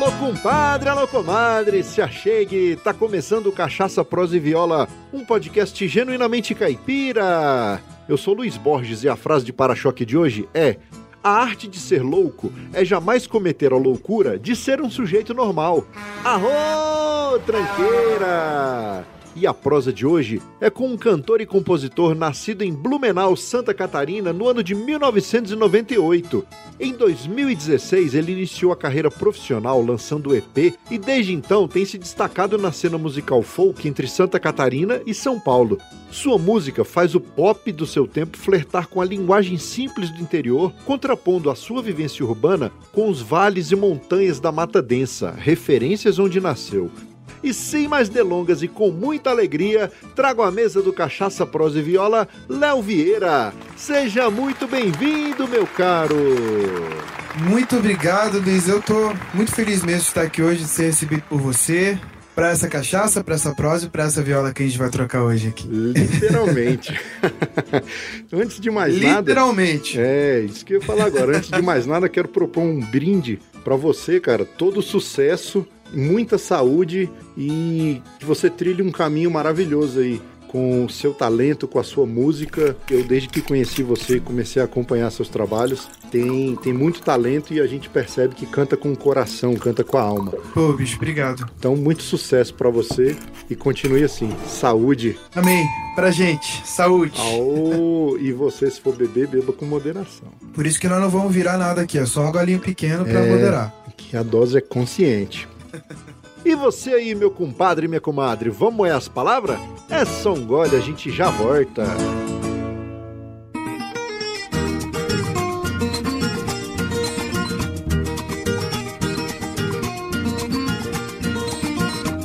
Alô, compadre, alô, comadre, se achegue, tá começando Cachaça, Prosa e Viola, um podcast genuinamente caipira. Eu sou Luiz Borges e a frase de para-choque de hoje é: A arte de ser louco é jamais cometer a loucura de ser um sujeito normal. Arro, tranqueira! E a prosa de hoje é com um cantor e compositor nascido em Blumenau, Santa Catarina, no ano de 1998. Em 2016, ele iniciou a carreira profissional lançando o EP e desde então tem se destacado na cena musical folk entre Santa Catarina e São Paulo. Sua música faz o pop do seu tempo flertar com a linguagem simples do interior, contrapondo a sua vivência urbana com os vales e montanhas da Mata Densa, referências onde nasceu. E sem mais delongas e com muita alegria, trago à mesa do Cachaça Prosa e Viola, Léo Vieira. Seja muito bem-vindo, meu caro! Muito obrigado, Luiz. Eu tô muito feliz mesmo de estar aqui hoje, de ser recebido por você. Pra essa cachaça, pra essa prosa e pra essa viola que a gente vai trocar hoje aqui. Literalmente. Antes de mais nada. Literalmente. É, isso que eu ia falar agora. Antes de mais nada, quero propor um brinde para você, cara. Todo sucesso muita saúde e que você trilhe um caminho maravilhoso aí com o seu talento, com a sua música. Eu, desde que conheci você e comecei a acompanhar seus trabalhos, tem, tem muito talento e a gente percebe que canta com o coração, canta com a alma. Pô, bicho, obrigado. Então, muito sucesso para você e continue assim. Saúde. Amém. Pra gente, saúde. Aô, e você, se for beber, beba com moderação. Por isso que nós não vamos virar nada aqui, é só um golinho pequeno para é, moderar. Que a dose é consciente. E você aí, meu compadre e minha comadre, vamos moer as palavras? É só um gole, a gente já volta.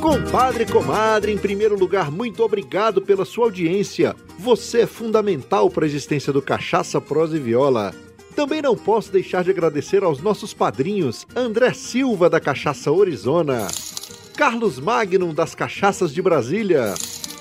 Compadre e comadre, em primeiro lugar, muito obrigado pela sua audiência. Você é fundamental para a existência do Cachaça, Prosa e Viola. Também não posso deixar de agradecer aos nossos padrinhos André Silva da Cachaça Orizona, Carlos Magnum das Cachaças de Brasília,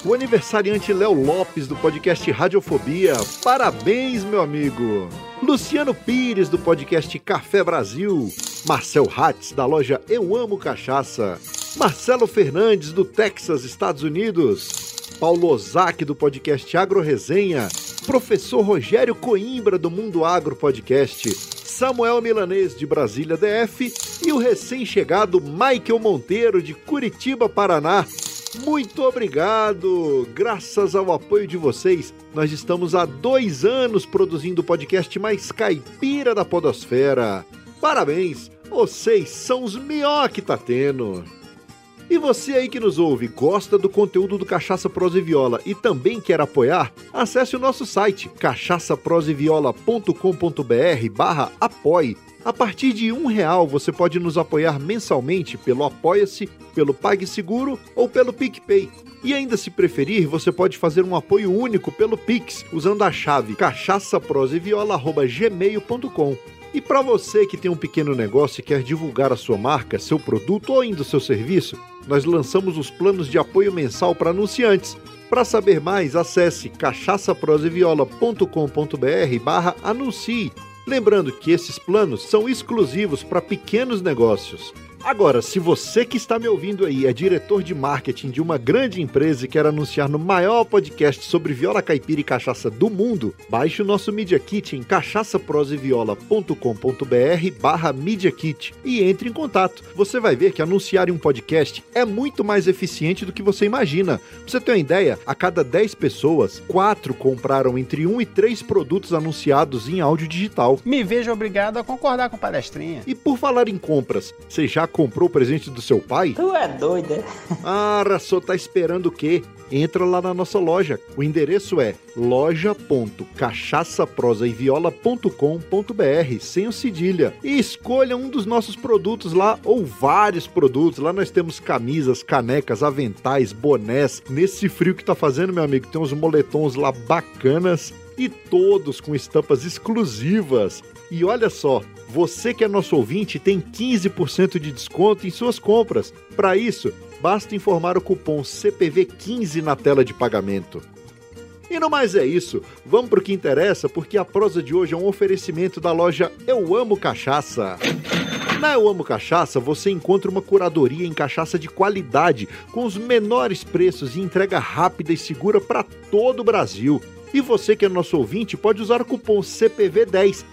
o aniversariante Léo Lopes do podcast Radiofobia. Parabéns, meu amigo! Luciano Pires do podcast Café Brasil, Marcel Hatz da loja Eu Amo Cachaça, Marcelo Fernandes do Texas, Estados Unidos, Paulo Ozaki do podcast Agro Resenha professor Rogério Coimbra do Mundo Agro Podcast, Samuel Milanês de Brasília DF e o recém-chegado Michael Monteiro de Curitiba, Paraná. Muito obrigado! Graças ao apoio de vocês, nós estamos há dois anos produzindo o podcast mais caipira da Podosfera. Parabéns! Vocês são os melhor que tá tendo! E você aí que nos ouve, gosta do conteúdo do Cachaça Prosa e Viola e também quer apoiar? Acesse o nosso site cachaçaproseviola.com.br barra apoie. A partir de um real você pode nos apoiar mensalmente pelo Apoia-se, pelo PagSeguro ou pelo PicPay. E ainda se preferir, você pode fazer um apoio único pelo Pix, usando a chave cachaçaproseviola.gmail.com. E para você que tem um pequeno negócio e quer divulgar a sua marca, seu produto ou ainda o seu serviço, nós lançamos os planos de apoio mensal para anunciantes. Para saber mais, acesse cachaçaproseviola.com.br barra anuncie. Lembrando que esses planos são exclusivos para pequenos negócios. Agora, se você que está me ouvindo aí é diretor de marketing de uma grande empresa e quer anunciar no maior podcast sobre viola caipira e cachaça do mundo, baixe o nosso Media Kit em cachaçaproseviola.com.br barra Media Kit e entre em contato. Você vai ver que anunciar em um podcast é muito mais eficiente do que você imagina. Pra você ter uma ideia, a cada 10 pessoas, 4 compraram entre 1 e 3 produtos anunciados em áudio digital. Me vejo obrigado a concordar com palestrinha. E por falar em compras, você já comprou o presente do seu pai? Tu é doida. É? Ah, só tá esperando o quê? Entra lá na nossa loja. O endereço é loja.cachaçaprosaiviola.com.br sem o cedilha e escolha um dos nossos produtos lá ou vários produtos. Lá nós temos camisas, canecas, aventais, bonés. Nesse frio que tá fazendo, meu amigo, tem uns moletons lá bacanas e todos com estampas exclusivas. E olha só, você que é nosso ouvinte tem 15% de desconto em suas compras. Para isso, basta informar o cupom CPV15 na tela de pagamento. E no mais é isso, vamos para o que interessa, porque a prosa de hoje é um oferecimento da loja Eu Amo Cachaça. Na Eu Amo Cachaça, você encontra uma curadoria em cachaça de qualidade, com os menores preços e entrega rápida e segura para todo o Brasil. E você que é nosso ouvinte pode usar o cupom CPV10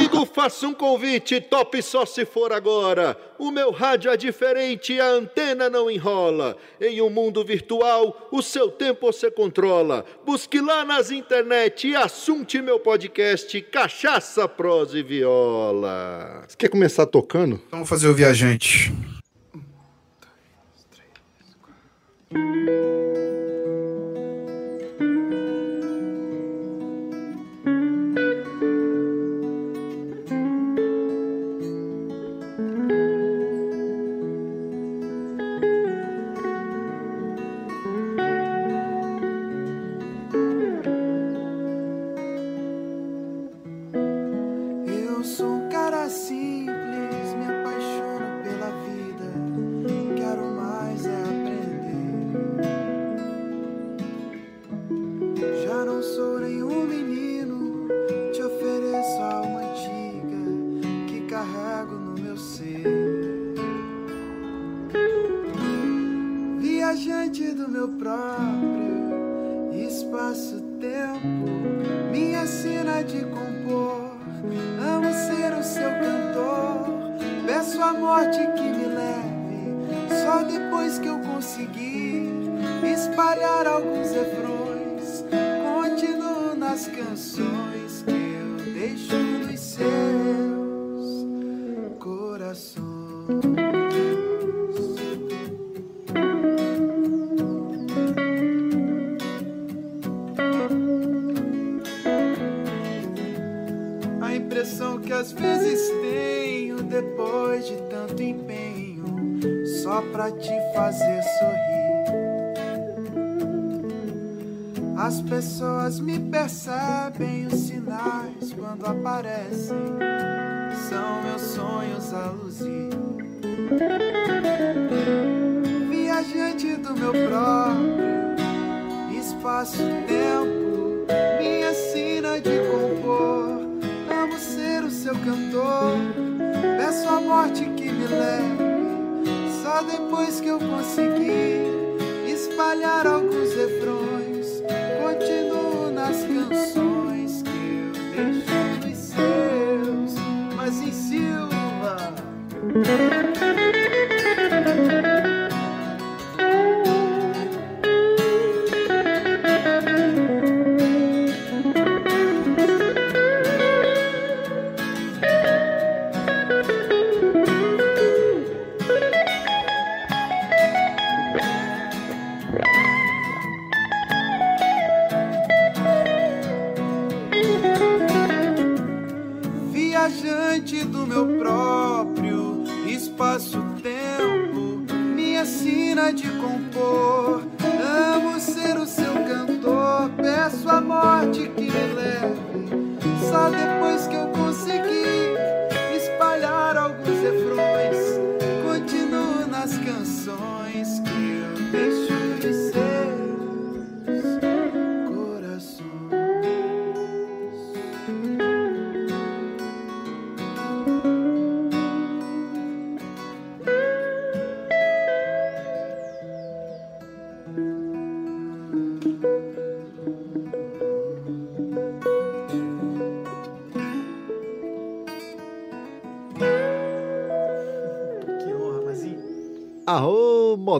Amigo, faça um convite, top só se for agora. O meu rádio é diferente, a antena não enrola. Em um mundo virtual, o seu tempo você controla. Busque lá nas internet e assunte meu podcast Cachaça, Prosa e Viola. Você quer começar tocando? Vamos fazer o viajante. Eu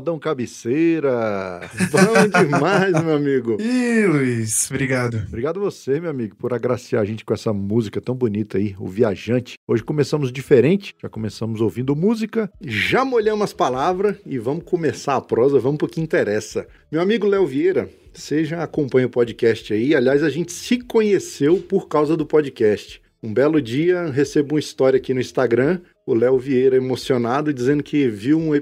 Arô, modão cabeceira! Bom demais, meu amigo! Ih, Luiz, obrigado. Obrigado você, meu amigo, por agraciar a gente com essa música tão bonita aí, O Viajante. Hoje começamos diferente, já começamos ouvindo música, já molhamos as palavras e vamos começar a prosa, vamos pro que interessa. Meu amigo Léo Vieira, você já acompanha o podcast aí, aliás, a gente se conheceu por causa do podcast. Um belo dia, recebo uma história aqui no Instagram, o Léo Vieira emocionado, dizendo que viu um,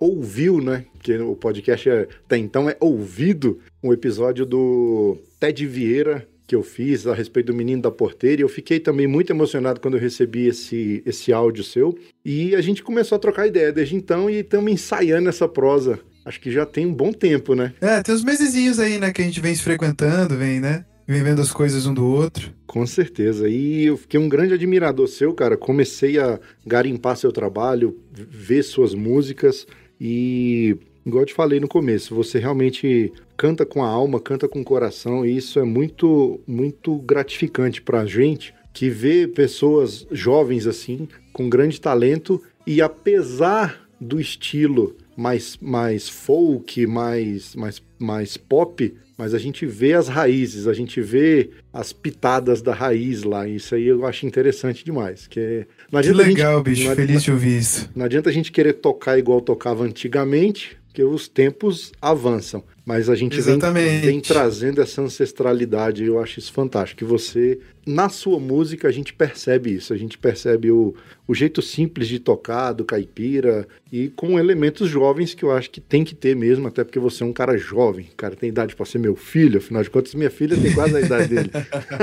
ouviu, né? Que o podcast é- até então é ouvido, um episódio do Ted Vieira que eu fiz a respeito do Menino da Porteira. E eu fiquei também muito emocionado quando eu recebi esse, esse áudio seu. E a gente começou a trocar ideia desde então e estamos ensaiando essa prosa. Acho que já tem um bom tempo, né? É, tem uns mesezinhos aí, né, que a gente vem se frequentando, vem, né? Vem vendo as coisas um do outro. Com certeza. E eu fiquei um grande admirador seu, cara. Comecei a garimpar seu trabalho, ver suas músicas e igual eu te falei no começo, você realmente canta com a alma, canta com o coração, e isso é muito, muito gratificante pra gente que vê pessoas jovens assim, com grande talento, e apesar do estilo mais, mais folk, mais, mais, mais pop, mas a gente vê as raízes, a gente vê as pitadas da raiz lá. Isso aí eu acho interessante demais. Que, não que legal, gente, bicho. Feliz de ouvir isso. Não adianta a gente querer tocar igual tocava antigamente, porque os tempos avançam. Mas a gente vem, vem, trazendo essa ancestralidade, eu acho isso fantástico. Que você, na sua música, a gente percebe isso. A gente percebe o, o jeito simples de tocar do caipira e com elementos jovens que eu acho que tem que ter mesmo, até porque você é um cara jovem. Cara tem idade para ser meu filho, afinal de contas, minha filha tem quase a idade dele.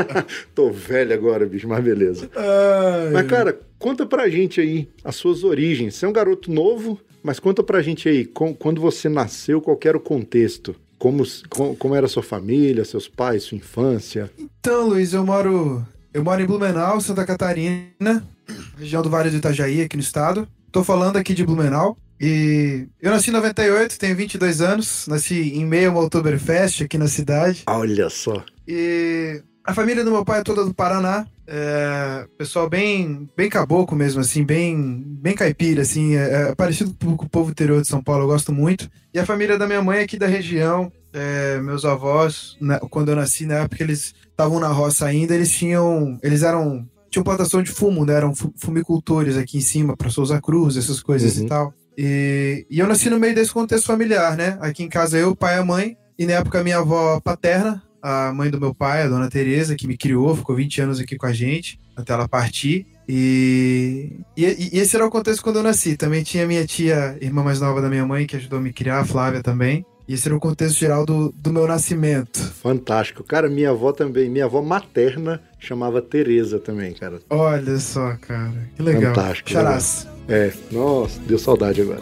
Tô velho agora, bicho, mas beleza. Ai. Mas, cara, conta pra gente aí as suas origens. Você é um garoto novo, mas conta pra gente aí, com, quando você nasceu, qual era o contexto? Como, como, como era sua família, seus pais, sua infância? Então, Luiz, eu moro, eu moro em Blumenau, Santa Catarina, região do Vale do Itajaí, aqui no estado. Tô falando aqui de Blumenau. E eu nasci em 98, tenho 22 anos, nasci em meio a uma Oktoberfest aqui na cidade. Olha só. E a família do meu pai é toda do Paraná. É, pessoal bem bem caboclo mesmo, assim, bem bem caipira, assim, é, é parecido com o povo interior de São Paulo, eu gosto muito. E a família da minha mãe é aqui da região, é, meus avós, né, quando eu nasci, na época eles estavam na roça ainda, eles tinham, eles eram, tinham plantação de fumo, né, eram fumicultores aqui em cima, para Souza Cruz, essas coisas uhum. e tal. E, e eu nasci no meio desse contexto familiar, né, aqui em casa eu, pai e a mãe, e na época minha avó paterna, a mãe do meu pai, a dona Teresa, que me criou, ficou 20 anos aqui com a gente, até ela partir. E, e, e, esse era o contexto quando eu nasci. Também tinha minha tia, irmã mais nova da minha mãe, que ajudou a me criar, a Flávia também. E esse era o contexto geral do, do meu nascimento. Fantástico. Cara, minha avó também, minha avó materna chamava Teresa também, cara. Olha só, cara. Que legal. Fantástico. Charás. É, nossa, deu saudade agora.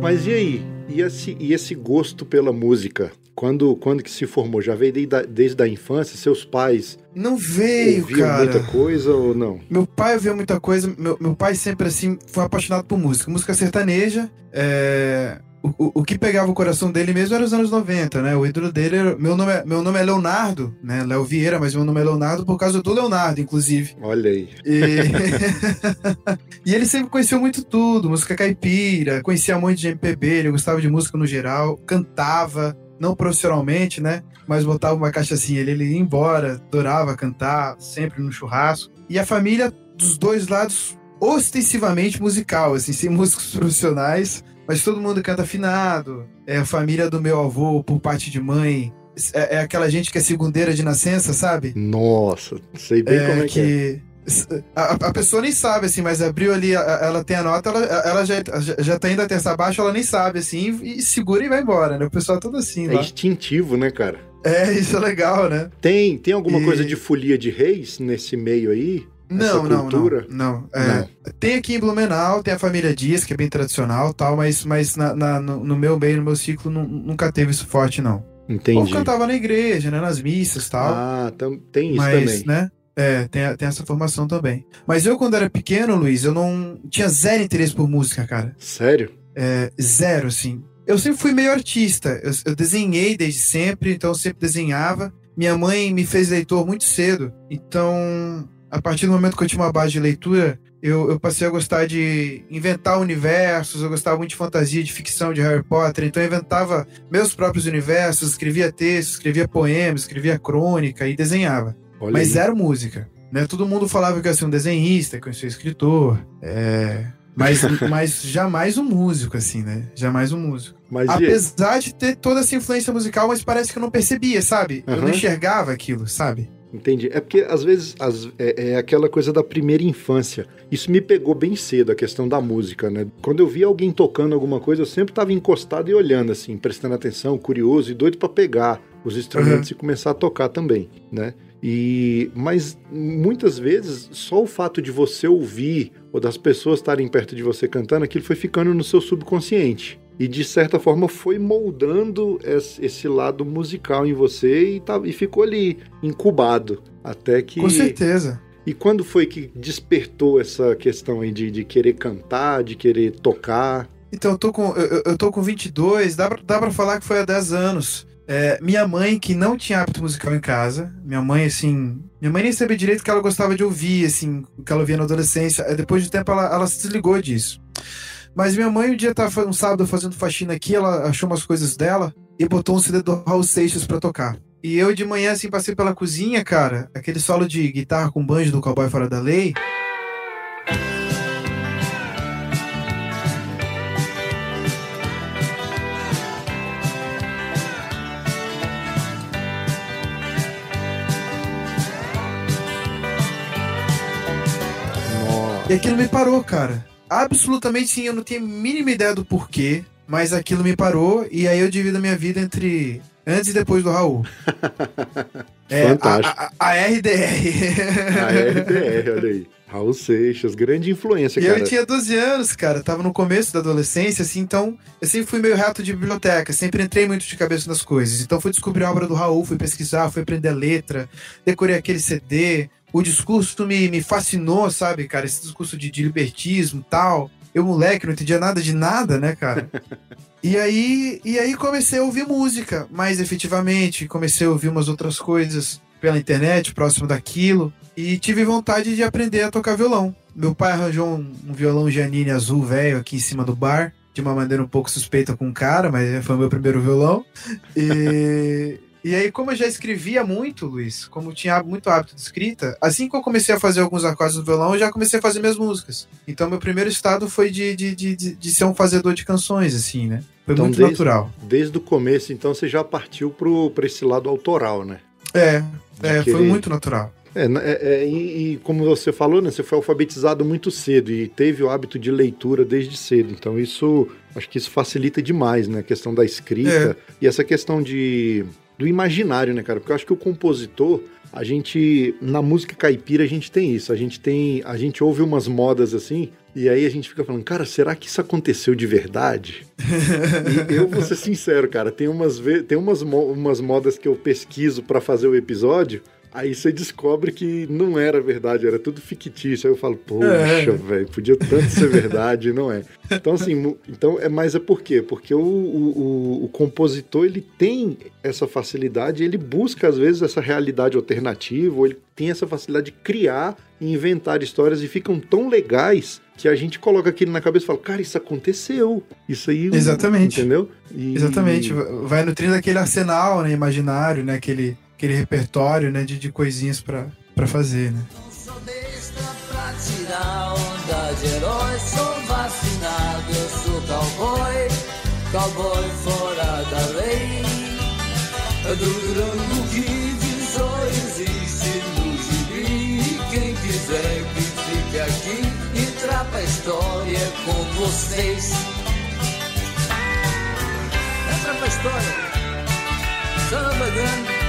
Mas e aí? E esse, e esse gosto pela música? Quando, quando que se formou? Já veio desde, desde a infância? Seus pais não veio, cara. muita coisa ou não? Meu pai ouvia muita coisa. Meu, meu pai sempre, assim, foi apaixonado por música. Música sertaneja. É... O, o, que pegava o coração dele mesmo era os anos 90, né? O ídolo dele era. Meu nome é, meu nome é Leonardo, né? Léo Vieira, mas meu nome é Leonardo por causa do Leonardo, inclusive. Olha aí. E, e ele sempre conheceu muito tudo, música caipira, conhecia muito de MPB, ele gostava de música no geral, cantava, não profissionalmente, né? Mas botava uma cachaçinha, ele, ele ia embora, adorava cantar, sempre no churrasco. E a família dos dois lados ostensivamente musical, assim, sem músicos profissionais mas todo mundo canta afinado. É a família do meu avô, por parte de mãe. É, é aquela gente que é segundeira de nascença, sabe? Nossa, sei bem é, como é que, que é. A, a, pessoa nem sabe, assim, mas abriu ali, ela tem a nota, ela, ela já, já tá indo a terça abaixo, ela nem sabe, assim, e segura e vai embora, né? O pessoal é todo assim. É lá. instintivo, né, cara? É, isso é legal, né? Tem, tem alguma E- coisa de folia de reis nesse meio aí? Não, não, não, não. É, Tem aqui em Blumenau, tem a família Dias, que é bem tradicional tal, mas, mas na, na- no, no meu meio, no meu ciclo, nu- nunca teve isso forte, não. Ou Entendi. cantava na igreja, né? Nas missas tal. Ah, tem isso mas, também. né? É, tem, tem essa formação também. Mas eu, quando era pequeno, Luiz, eu não tinha zero interesse por música, cara. Sério? É, zero, assim. Eu sempre fui meio artista. Eu, eu desenhei desde sempre, então eu sempre desenhava. Minha mãe me fez leitor muito cedo. Então, a partir do momento que eu tinha uma base de leitura, eu, eu passei a gostar de inventar universos. Eu gostava muito de fantasia, de ficção, de Harry Potter. Então, eu inventava meus próprios universos, escrevia textos, escrevia poemas, escrevia crônica e desenhava. Olha Mas aí. zero música. Né? Todo mundo falava que eu ia ser um desenhista, que eu ia ser escritor. É... Mas, mas jamais um músico, assim, né? Jamais um músico. Mas? Apesar de ter toda essa influência musical, mas parece que eu não percebia, sabe? Eu não enxergava aquilo, sabe? Entendi. É porque, às vezes, as- é, é aquela coisa da primeira infância. Isso me pegou bem cedo, a questão da música, né? Quando eu via alguém tocando alguma coisa, eu sempre estava encostado e olhando, assim, prestando atenção, curioso e doido para pegar os instrumentos e começar a tocar também, né? E, mas muitas vezes só o fato de você ouvir ou das pessoas estarem perto de você cantando, aquilo foi ficando no seu subconsciente. E de certa forma foi moldando esse, lado musical em você e, tá, e ficou ali incubado. Até que. Com certeza. E quando foi que despertou essa questão aí de, de querer cantar, de querer tocar? Então, eu tô com, eu, eu- tô com 22, dá pra, dá pra falar que foi há 10 anos. É, minha mãe, que não tinha hábito musical em casa, minha mãe, assim. Minha mãe nem sabia direito que ela gostava de ouvir, assim, o que ela ouvia na adolescência. Depois de tempo, ela, ela se desligou disso. Mas minha mãe, um dia tava um sábado fazendo faxina aqui, ela achou umas coisas dela e botou um CD do Raul Seixas pra tocar. E eu de manhã, assim, passei pela cozinha, cara, aquele solo de guitarra com banjo do Cowboy Fora da Lei. E aquilo me parou, cara. Absolutamente sim, eu não tenho a mínima ideia do porquê, mas aquilo me parou e aí eu divido a minha vida entre antes e depois do Raul. É, Fantástico. A, a- a RDR. A RDR, olha aí. Raul Seixas, grande influência, E cara. eu tinha 12 anos, cara, tava no começo da adolescência, assim, então eu sempre fui meio rato de biblioteca, sempre entrei muito de cabeça nas coisas. Então fui descobrir a obra do Raul, fui pesquisar, fui aprender a letra, decorei aquele CD. O discurso me, me fascinou, sabe, cara? Esse discurso de, de libertismo e tal. Eu, moleque, não entendia nada de nada, né, cara? E aí, e aí comecei a ouvir música mais efetivamente, comecei a ouvir umas outras coisas pela internet, próximo daquilo, e tive vontade de aprender a tocar violão. Meu pai arranjou um, um violão Janine azul velho aqui em cima do bar, de uma maneira um pouco suspeita com o cara, mas foi o meu primeiro violão. E, e aí, como eu já escrevia muito, Luiz, como tinha muito hábito de escrita, assim que eu comecei a fazer alguns acordes no violão, eu já comecei a fazer minhas músicas. Então, meu primeiro estado foi de, de, de, de, ser um fazedor de canções, assim, né? Foi Então, muito desde- natural. Desde o começo, então, você já partiu pro, pra esse lado autoral, né? É, é, foi muito natural. É, é, é, e, e como você falou, né, você foi alfabetizado muito cedo e teve o hábito de leitura desde cedo. Então isso, acho que isso facilita demais, né, a questão da escrita e essa questão de do imaginário, né, cara? Porque eu acho que o compositor, a gente na música caipira a gente tem isso. A gente tem, a gente ouve umas modas assim e aí a gente fica falando, cara, será que isso aconteceu de verdade? E eu vou ser sincero, cara, tem umas, tem umas, umas modas que eu pesquiso pra fazer o episódio, aí você descobre que não era verdade, era tudo fictício. Aí eu falo, poxa, É. velho, podia tanto ser verdade, não é. Então, assim, então é mais é por quê? Porque o, o, o- o compositor, ele tem essa facilidade, ele busca, às vezes, essa realidade alternativa, ou ele tem essa facilidade de criar e inventar histórias e ficam tão legais que a gente coloca aquilo na cabeça e fala, cara, isso aconteceu. Isso aí. Exatamente. Entendeu? E- Exatamente. Vai nutrindo aquele arsenal, né, imaginário, né, aquele, aquele repertório, né, de, de coisinhas pra fazer, né. Não sou besta pra tirar onda de sou vacinado, eu sou cowboy, cowboy fora da lei. Grande e quem quiser que fique aqui e trapa história com vocês. Entra pra história. son of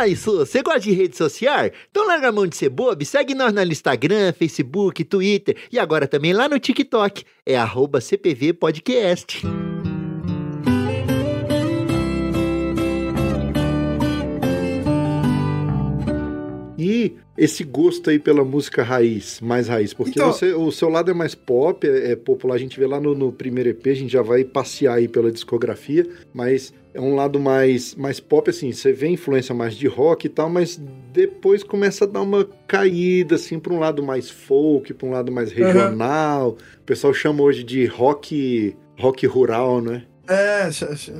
Uai, Su, você gosta de rede social? Então larga a mão de ser bobo, e segue nós no Instagram, Facebook, Twitter e agora também lá no TikTok. É arroba CPV Podcast. E esse gosto aí pela música raiz, mais raiz, porque Então- você- o seu lado é mais pop, é, é popular, a gente vê lá no, no primeiro EP, a gente já vai passear aí pela discografia, mas é um lado mais, mais pop, assim, você vê influência mais de rock e tal, mas depois começa a dar uma caída, assim, para um lado mais folk, para um lado mais regional, o pessoal chama hoje de rock, rock rural, né? É,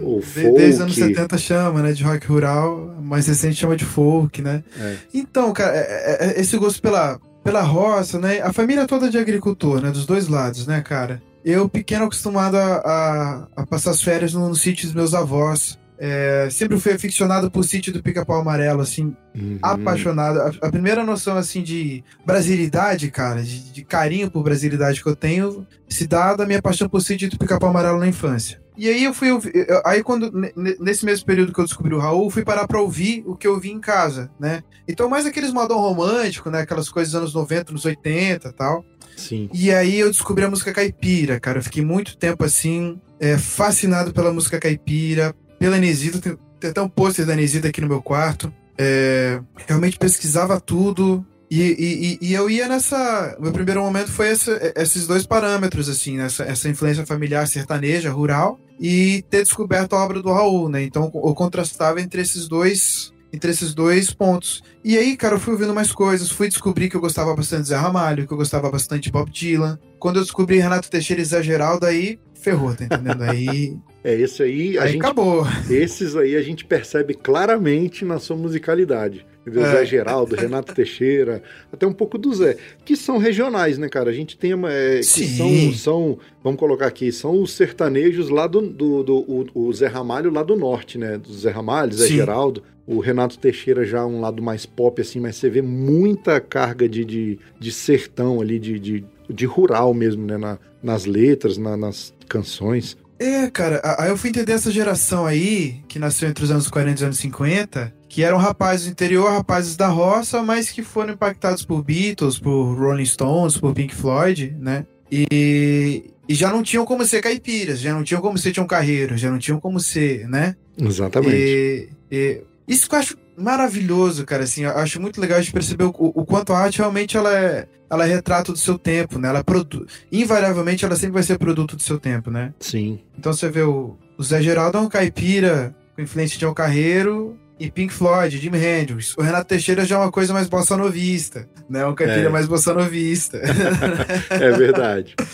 O de- desde os anos folk. 70 chama, né? De rock rural, mais recente chama de folk, né? É. Então, cara, é- é- é esse gosto pela, pela roça, né? A família toda de agricultor, né? Dos dois lados, né, cara? Eu, pequeno, acostumado a, a, a passar as férias no, no sítio dos meus avós. É, sempre fui aficionado por sítio do Pica-Pau Amarelo, assim, Uhum. apaixonado. A, a primeira noção, assim, de brasilidade, cara, de, de carinho por brasilidade que eu tenho, se dá da minha paixão por sítio do Pica-Pau Amarelo na infância. E aí eu fui eu- aí quando, ne- ne- nesse mesmo período que eu descobri o Raul, fui parar pra ouvir o que eu vi em casa, né? Então mais aqueles modão romântico, né? Aquelas coisas dos anos 90, nos 80 e tal. Sim. E aí eu descobri a música caipira, cara. Eu fiquei muito tempo assim, é, fascinado pela música caipira, pela Inesita. Tem, tem até um pôster da Inesita aqui no meu quarto. É, realmente pesquisava tudo. E, e- e- eu ia nessa. Meu primeiro momento foi essa- esses dois parâmetros, assim, né? essa, essa influência familiar sertaneja, rural, e ter descoberto a obra do Raul, né? Então eu contrastava entre esses dois. Entre esses dois pontos. E aí, cara, eu fui ouvindo mais coisas, fui descobrir que eu gostava bastante de Zé Ramalho, que eu gostava bastante de Bob Dylan. Quando eu descobri Renato Teixeira e Zé Geraldo, aí ferrou, tá entendendo? Aí, É, esse aí, aí gente acabou. Esses aí a gente percebe claramente na sua musicalidade. É. Zé Geraldo, Renato Teixeira, até um pouco do Zé, que são regionais, né, cara? A gente tem uma. é, são, são, vamos colocar aqui, são os sertanejos lá do. do, do- o, o Zé Ramalho lá do norte, né? Do Zé Ramalho, Zé Sim. Geraldo. O Renato Teixeira já um lado mais pop, assim, mas você vê muita carga de, de, de sertão ali, de, de, de rural mesmo, né? Na- nas letras, na- nas canções. É, cara, aí eu fui entender essa geração aí, que nasceu entre os anos 40 e os anos 50, que eram rapazes do interior, rapazes da roça, mas que foram impactados por Beatles, por Rolling Stones, por Pink Floyd, né? E, e já não tinham como ser caipiras, já não tinham como ser Tião Carreiro, já não tinham como ser, né? Exatamente. E, e isso que eu acho maravilhoso, cara, assim, eu acho muito legal de perceber o, o quanto a arte realmente ela é, ela é retrato do seu tempo, né? Ela produ... Invariavelmente ela sempre vai ser produto do seu tempo, né? Sim. Então você vê o, o Zé Geraldo é um caipira com influência de El Carreiro e Pink Floyd, Jimi Hendrix. O Renato Teixeira já é uma coisa mais bossa novista, né? Um caipira É. mais bossa novista. É verdade.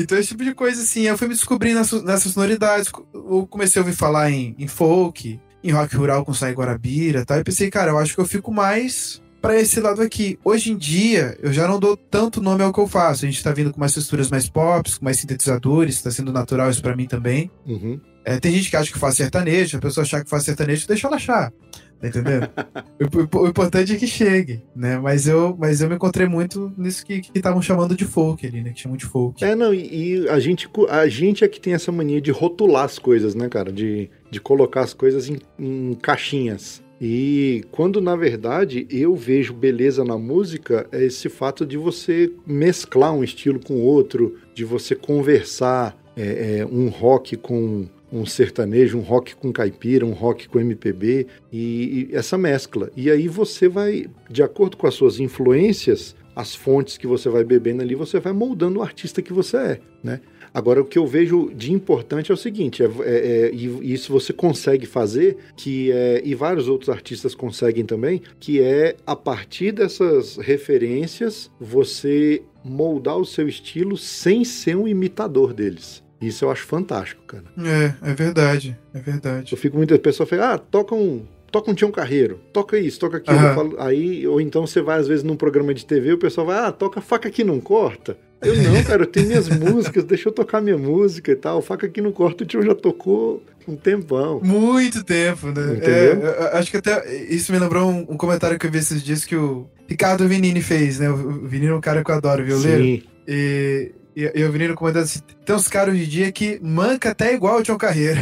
Então, esse tipo de coisa, assim, eu fui me descobrindo nessas, sonoridades. Eu comecei a ouvir falar em, em folk, em rock rural com Sai Guarabira e tal. E pensei, cara, eu acho que eu fico mais pra esse lado aqui. Hoje em dia, eu já não dou tanto nome ao que eu faço. A gente tá vindo com umas texturas mais pop, com mais sintetizadores, tá sendo natural isso pra mim também. Uhum. É, tem gente que acha que faz sertanejo, a pessoa achar que faz sertanejo, deixa ela achar. Tá entendendo? o, o- o importante é que chegue, né? Mas eu, mas eu me encontrei muito nisso que estavam chamando de folk ali, né? Que chamam de folk. É, não, e, e a, gente, a gente é que tem essa mania de rotular as coisas, né, cara? De, de colocar as coisas em, em caixinhas. E quando, na verdade, eu vejo beleza na música, é esse fato de você mesclar um estilo com outro, de você conversar é, é, um rock com um sertanejo, um rock com caipira, um rock com MPB, e, e essa mescla. E aí você vai, de acordo com as suas influências, as fontes que você vai bebendo ali, você vai moldando o artista que você é, né? Agora, o que eu vejo de importante é o seguinte, é, é- é- e isso você consegue fazer, que é, e vários outros artistas conseguem também, que é, a partir dessas referências, você moldar o seu estilo sem ser um imitador deles. Isso eu acho fantástico, cara. É, é verdade, é verdade. Eu fico muitas pessoas falam, ah, toca um, toca um Tião Carreiro, toca isso, toca aquilo. Falo- aí, ou então você vai às vezes num programa de TV, o pessoal vai, ah, toca faca que não corta. Eu não, cara, eu tenho minhas músicas, deixa eu tocar minha música e tal. Faca aqui no corte, o tio já tocou um tempão. Muito tempo, né? Entendeu? É, acho que até isso me lembrou um, um, comentário que eu vi esses dias que o Ricardo Vinini fez, né? O Vinini é um cara que eu adoro, violeiro. Sim. E, e, e o Vinini comentando assim: tem uns caras hoje em dia que manca até igual o Tião Carreira.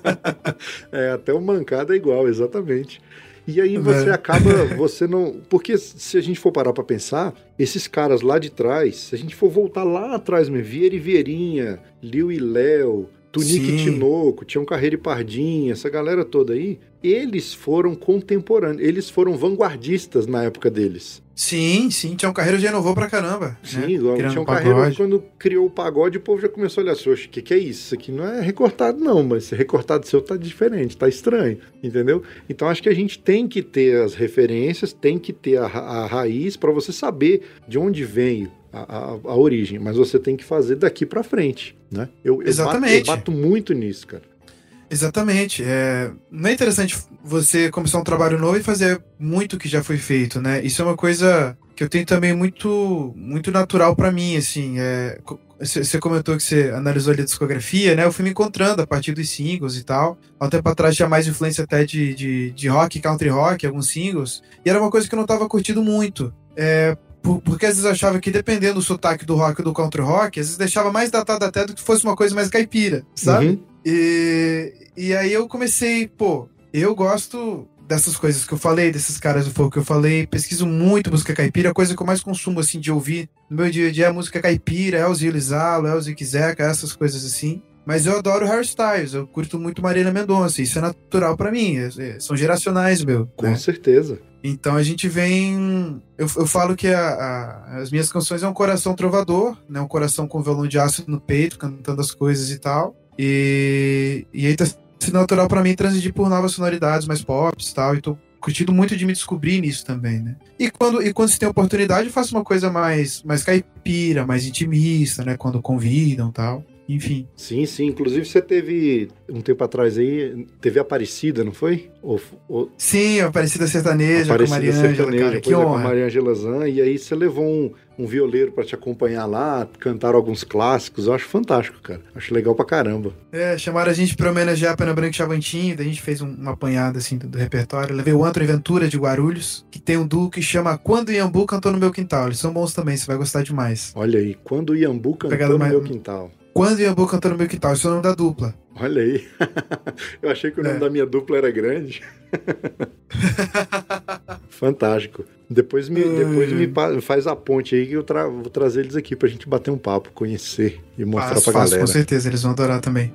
é, até o mancada é igual, exatamente. E aí você é. acaba, você não. Porque se a gente for parar pra pensar, esses caras lá de trás, se a gente for voltar lá atrás mesmo, Vieira e Vieirinha, Liu e Léo, Tunique Tinoco, Tião Carreira e Pardinha, essa galera toda aí, eles foram contemporâneos, eles foram vanguardistas na época deles. Sim, sim, Tião Carreira já inovou pra caramba. Sim, né? igual, Tião Carreira, quando criou o pagode, o povo já começou a olhar assim, o que, que é isso? Isso aqui não é recortado não, mas esse recortado seu tá diferente, tá estranho, entendeu? Então acho que a gente tem que ter as referências, tem que ter a, a raiz para você saber de onde vem a, a, a, origem, mas você tem que fazer daqui para frente, né? Eu, Exatamente. Eu bato, eu bato muito nisso, cara. Exatamente. É, não é interessante você começar um trabalho novo e fazer muito o que já foi feito, né? Isso é uma coisa que eu tenho também muito, muito natural para mim, assim. É, você comentou que você analisou ali a discografia, né? Eu fui me encontrando a partir dos singles e tal. Há um tempo atrás tinha mais influência até de, de, de rock, country rock, alguns singles. E era uma coisa que eu não tava curtindo muito. É, porque às vezes eu achava que dependendo do sotaque do rock ou do country rock, às vezes deixava mais datado até do que fosse uma coisa mais caipira, sabe? Uhum. E, e aí eu comecei, pô, eu gosto dessas coisas que eu falei, desses caras do fogo que eu falei, pesquiso muito música caipira, a coisa que eu mais consumo, assim, de ouvir no meu dia a dia é música caipira, é o Zio Lizalo, é o Zique Zeca, essas coisas assim. Mas eu adoro hairstyles, eu curto muito Marina Mendonça, isso é natural para mim, é, é, são geracionais, meu. Com né? certeza. Então a gente vem. Eu, eu falo que a, a, as minhas canções é um coração trovador, né? Um coração com violão de aço no peito, cantando as coisas e tal. E, e aí tá sendo natural para mim transitir por novas sonoridades mais pop e tal. E tô curtindo muito de me descobrir nisso também, né? E quando, e quando se tem oportunidade, eu faço uma coisa mais, mais caipira, mais intimista, né? Quando convidam e tal enfim. Sim, sim. Inclusive você teve um tempo atrás aí, teve Aparecida, não foi? Ou, ou... Sim, Aparecida Sertaneja Aparecida com Maria Sertaneja, cara, que honra. com a Maria Angela Zan, e aí você levou um, um violeiro para te acompanhar lá, cantaram alguns clássicos, eu acho fantástico, cara. Acho legal pra caramba. É, chamaram a gente pra homenagear a Pena Branca e Chavantinho, daí a gente fez um, uma apanhada, assim, do, do repertório. levei o Antro Ventura de Guarulhos, que tem um duo que chama Quando o Iambu Cantou no Meu Quintal. Eles são bons também, você vai gostar demais. Olha aí, Quando o Iambu Cantou no Meu Quintal. Quando Iambu cantou no meu quintal, esse é o nome da dupla. Olha aí. Eu achei que o nome é. da minha dupla era grande. Fantástico. Depois me, depois me faz a ponte aí que eu tra vou trazer eles aqui pra gente bater um papo, conhecer e mostrar faço, pra faço, galera. Com certeza, eles vão adorar também.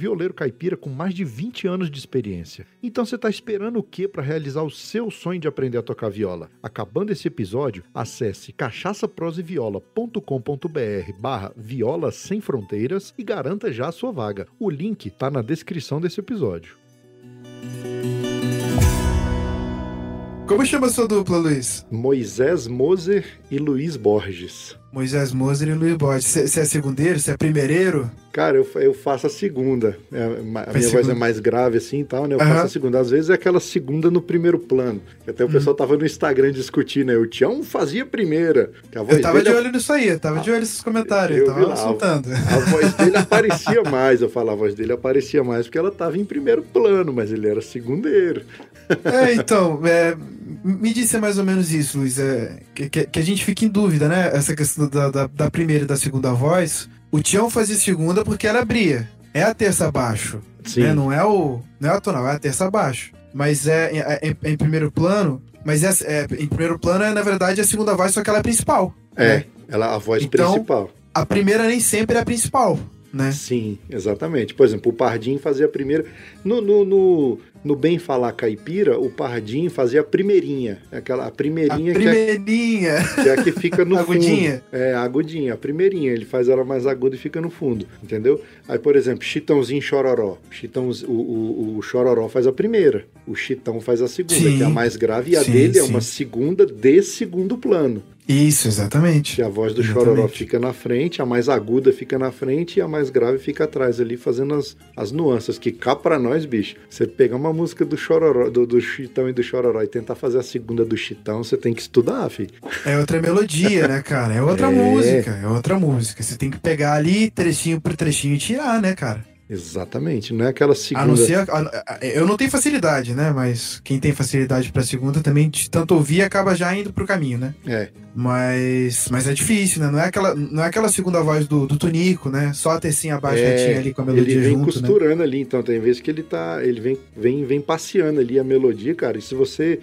violeiro caipira com mais de 20 anos de experiência. Então você está esperando o que para realizar o seu sonho de aprender a tocar viola? Acabando esse episódio, acesse cachaçaproseviola.com.br barra viola sem fronteiras e garanta já a sua vaga. O link está na descrição desse episódio. Como chama sua dupla, Luiz? Moisés Moser e Luiz Borges. Moisés Moser e Luiz Borges. Você é segundeiro? Você é primeireiro? Cara, eu, eu faço a segunda. É, a minha segunda. voz é mais grave assim e tal, né? Eu uhum. faço a segunda. Às vezes é aquela segunda no primeiro plano. Até o uhum. pessoal tava no Instagram discutindo, né? O Tião fazia a primeira. Eu tava dele... de olho nisso aí, eu tava de olho nesses comentários. Eu, eu tava. A, a voz dele aparecia mais, eu falava, a voz dele aparecia mais porque ela tava em primeiro plano, mas ele era segundeiro. É, então, é, me disse mais ou menos isso, Luiz. É, que, que, a gente fica em dúvida, né? Essa questão da, da, da primeira e da segunda voz o Tião fazia segunda porque ela abria. É a terça abaixo. Né? Não é o. Não é a tonal, é a terça abaixo. Mas é, é- é- é em primeiro plano. Mas é, é- em primeiro plano é, na verdade, a segunda voz, só que ela é principal. É, né? ela a voz Então- principal. A primeira nem sempre é a principal, né? Sim, exatamente. Por exemplo, o Pardinho fazia a primeira. No, no, no, no Bem Falar Caipira, o Pardinho fazia a primeirinha. Aquela, a A primeirinha que, é, primeirinha. que é a que fica no Agudinha. fundo. É, a agudinha, a primeirinha. Ele faz ela mais aguda e fica no fundo, entendeu? Aí, por exemplo, Chitãozinho Chororó. Chitão, o, o, o Chororó faz a primeira. O Chitão faz a segunda, Sim. que é a mais grave. E a Sim, dele é sim. uma segunda de segundo plano. Isso, exatamente. Que a voz do Exatamente. chororó fica na frente, a mais aguda fica na frente e a mais grave fica atrás ali, fazendo as, as nuances. Que cá pra nós, bicho, você pegar uma música do chororó, do, do Chitão e do chororó e tentar fazer a segunda do Chitão, você tem que estudar, filho. É outra melodia, né, cara? É outra É. música, é outra música. Você tem que pegar ali trechinho por trechinho e tirar, né, cara? Exatamente, não é aquela A não segunda. ser. a- a- eu não tenho facilidade, né? Mas quem tem facilidade pra segunda também, de tanto ouvir, acaba já indo pro caminho, né? É, Mas, mas é difícil, né? Não é aquela, não é aquela segunda voz do, do Tonico, né? Só a tercinha abaixo É, ali com a melodia ele vem junto, né? costurando ali, então tem vezes que ele tá. Ele vem, vem, vem passeando ali a melodia, cara. E se você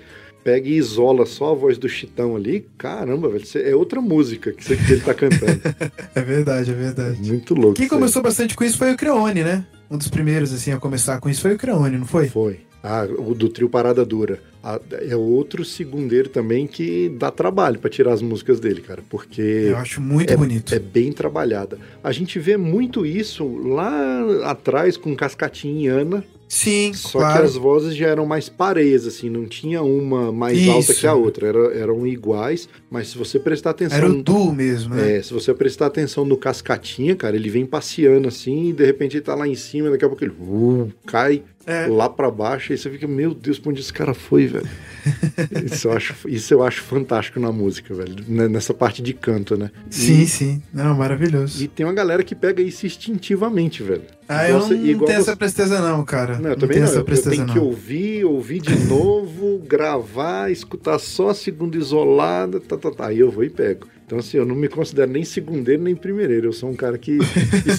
pega e isola só a voz do Chitão ali, caramba, velho, é outra música que, você, que ele tá cantando. É verdade, é verdade. Muito louco. Quem isso aí. começou bastante com isso foi o Creone, né? Um dos primeiros, assim, a começar com isso foi o Creone, não foi? Foi. Ah, o do trio Parada Dura. Ah, é outro segundeiro também que dá trabalho pra tirar as músicas dele, cara, porque Eu acho muito bonito. é bem trabalhada. A gente vê muito isso lá atrás com Cascatinha e Ana, Sim, só claro. que as vozes já eram mais pareias, assim, não tinha uma mais Isso. alta que a outra, era- eram iguais, mas se você prestar atenção... Era o duo mesmo, né? É, se você prestar atenção no Cascatinha, cara, ele vem passeando assim, e de repente ele tá lá em cima, daqui a pouco ele uh, cai É. lá pra baixo, aí você fica, meu Deus, pra onde esse cara foi, velho? isso, eu acho, isso eu acho fantástico na música, velho, né, nessa parte de canto, né? Sim, E, sim. Não, maravilhoso. e tem uma galera que pega isso instintivamente, velho. ah, eu não, você- tenho você- essa presteza não, cara. Não, eu também tenho não. essa Eu, eu tenho não. que ouvir, ouvir de novo, gravar, escutar só a segunda isolada, tá, tá, tá. Aí eu vou e pego. Então, assim, eu não me considero nem segundeiro nem primeireiro. Eu sou um cara que.